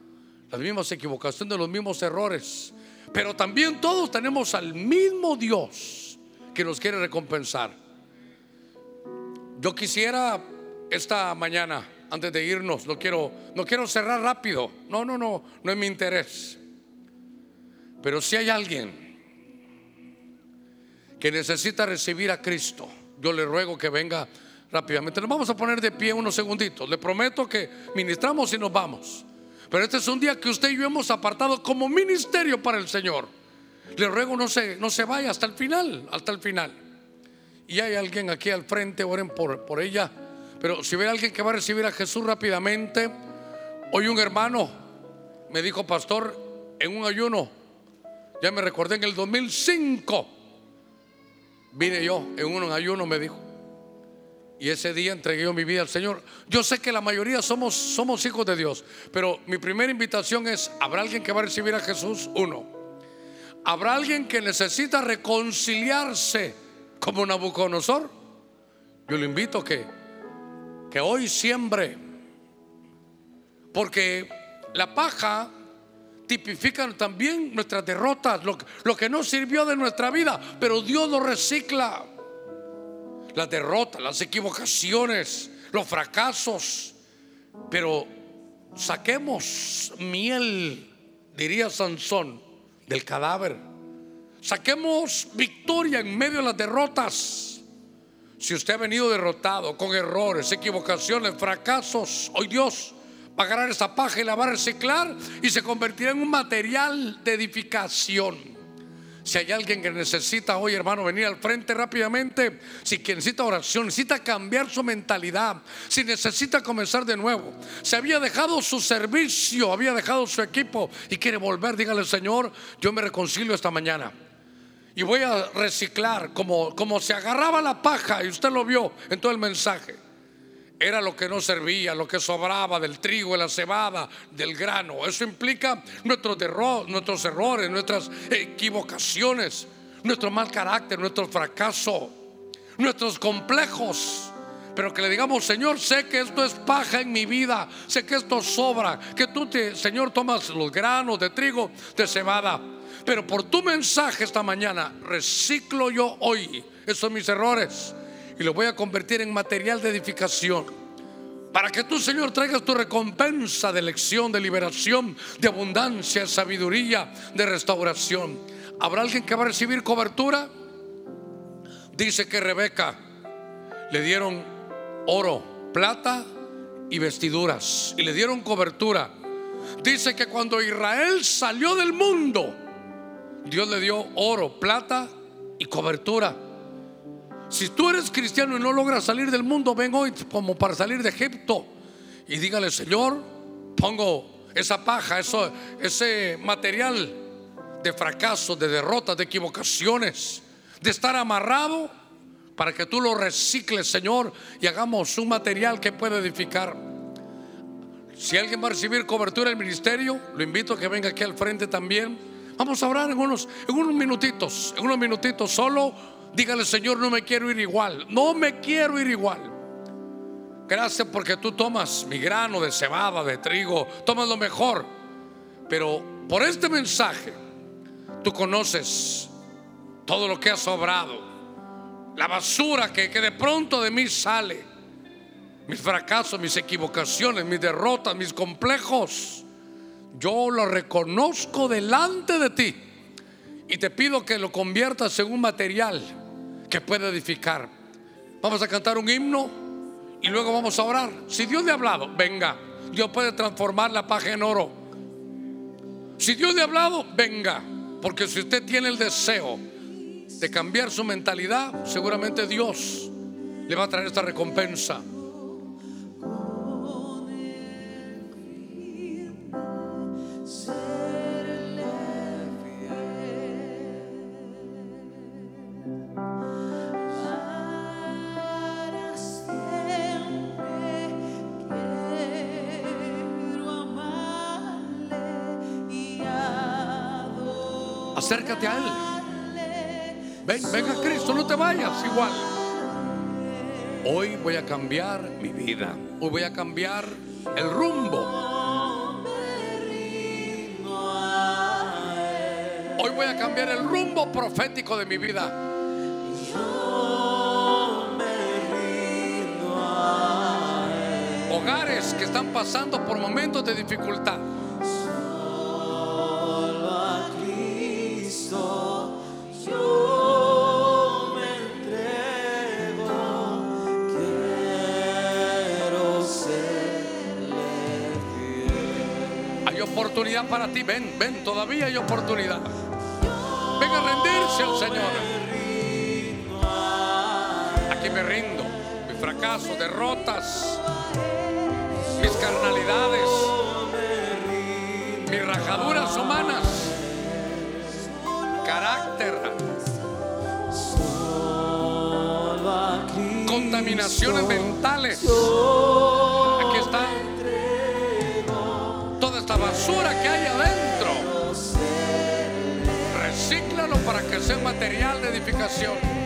Speaker 1: las mismas equivocaciones, los mismos errores, pero también todos tenemos al mismo Dios que nos quiere recompensar. Yo quisiera esta mañana, antes de irnos, no quiero, no quiero cerrar rápido. No, no, no, no es mi interés. Pero si hay alguien que necesita recibir a Cristo, yo le ruego que venga rápidamente. Nos vamos a poner de pie unos segunditos. Le prometo que ministramos y nos vamos. Pero este es un día que usted y yo hemos apartado como ministerio para el Señor. Le ruego no se, no se vaya hasta el final, hasta el final. Y hay alguien aquí al frente, oren por, por ella. Pero si ve alguien que va a recibir a Jesús rápidamente, hoy un hermano me dijo, pastor, en un ayuno, ya me recordé en el 2005, vine yo en un ayuno, me dijo. Y ese día entregué yo mi vida al Señor. Yo sé que la mayoría somos, somos hijos de Dios, pero mi primera invitación es, ¿habrá alguien que va a recibir a Jesús? Uno. ¿Habrá alguien que necesita reconciliarse como Nabucodonosor? Yo le invito que, que hoy siembre, porque la paja tipifica también nuestras derrotas, lo, lo que no sirvió de nuestra vida, pero Dios lo recicla. Las derrotas, las equivocaciones, los fracasos, pero saquemos miel diría Sansón, del cadáver. Saquemos victoria en medio de las derrotas. Si usted ha venido derrotado con errores, equivocaciones, fracasos, hoy Dios va a agarrar esa paja y la va a reciclar y se convertirá en un material de edificación. Si hay alguien que necesita hoy, hermano, venir al frente rápidamente, si necesita oración, necesita cambiar su mentalidad, si necesita comenzar de nuevo, si había dejado su servicio, había dejado su equipo y quiere volver, dígale, Señor, yo me reconcilio esta mañana. Y voy a reciclar como, como se agarraba la paja, y usted lo vio en todo el mensaje era lo que no servía, lo que sobraba del trigo, de la cebada, del grano. Eso implica nuestros, nuestros errores, nuestras equivocaciones, nuestro mal carácter, nuestro fracaso, nuestros complejos. Pero que le digamos, Señor, sé que esto es paja en mi vida, sé que esto sobra, que tú, te, Señor, tomas los granos de trigo, de cebada. Pero por tu mensaje esta mañana, reciclo yo hoy esos mis errores y lo voy a convertir en material de edificación. Para que tú, Señor, traigas tu recompensa de elección, de liberación, de abundancia, de sabiduría, de restauración. ¿Habrá alguien que va a recibir cobertura? Dice que Rebeca le dieron oro, plata y vestiduras. Y le dieron cobertura. Dice que cuando Israel salió del mundo, Dios le dio oro, plata y cobertura. Si tú eres cristiano y no logras salir del mundo, ven hoy como para salir de Egipto y dígale, Señor, pongo esa paja, eso, ese material de fracaso, de derrotas, de equivocaciones, de estar amarrado para que tú lo recicles, Señor, y hagamos un material que pueda edificar. Si alguien va a recibir cobertura del ministerio, lo invito a que venga aquí al frente también. Vamos a orar en unos, en unos minutitos, en unos minutitos solo Dígale, Señor, no me quiero ir igual. No me quiero ir igual. Gracias porque tú tomas mi grano de cebada, de trigo, tomas lo mejor. Pero por este mensaje, tú conoces todo lo que ha sobrado. La basura que, que de pronto de mí sale. Mis fracasos, mis equivocaciones, mis derrotas, mis complejos. Yo lo reconozco delante de ti. Y te pido que lo conviertas en un material que puede edificar. Vamos a cantar un himno y luego vamos a orar. Si Dios le ha hablado, venga. Dios puede transformar la paja en oro. Si Dios le ha hablado, venga. Porque si usted tiene el deseo de cambiar su mentalidad, seguramente Dios le va a traer esta recompensa. Acércate a Él. Ven, ven a Cristo, no te vayas igual. Hoy voy a cambiar mi vida. Hoy voy a cambiar el rumbo. Hoy voy a cambiar el rumbo profético de mi vida. Hogares que están pasando por momentos de dificultad. Oportunidad para ti. Ven, ven, todavía hay oportunidad. Ven a rendirse al Señor. Aquí me rindo. Mi fracaso, derrotas, mis carnalidades, mis rajaduras humanas, carácter, contaminaciones mentales. Basura que hay adentro, recíclalo para que sea material de edificación.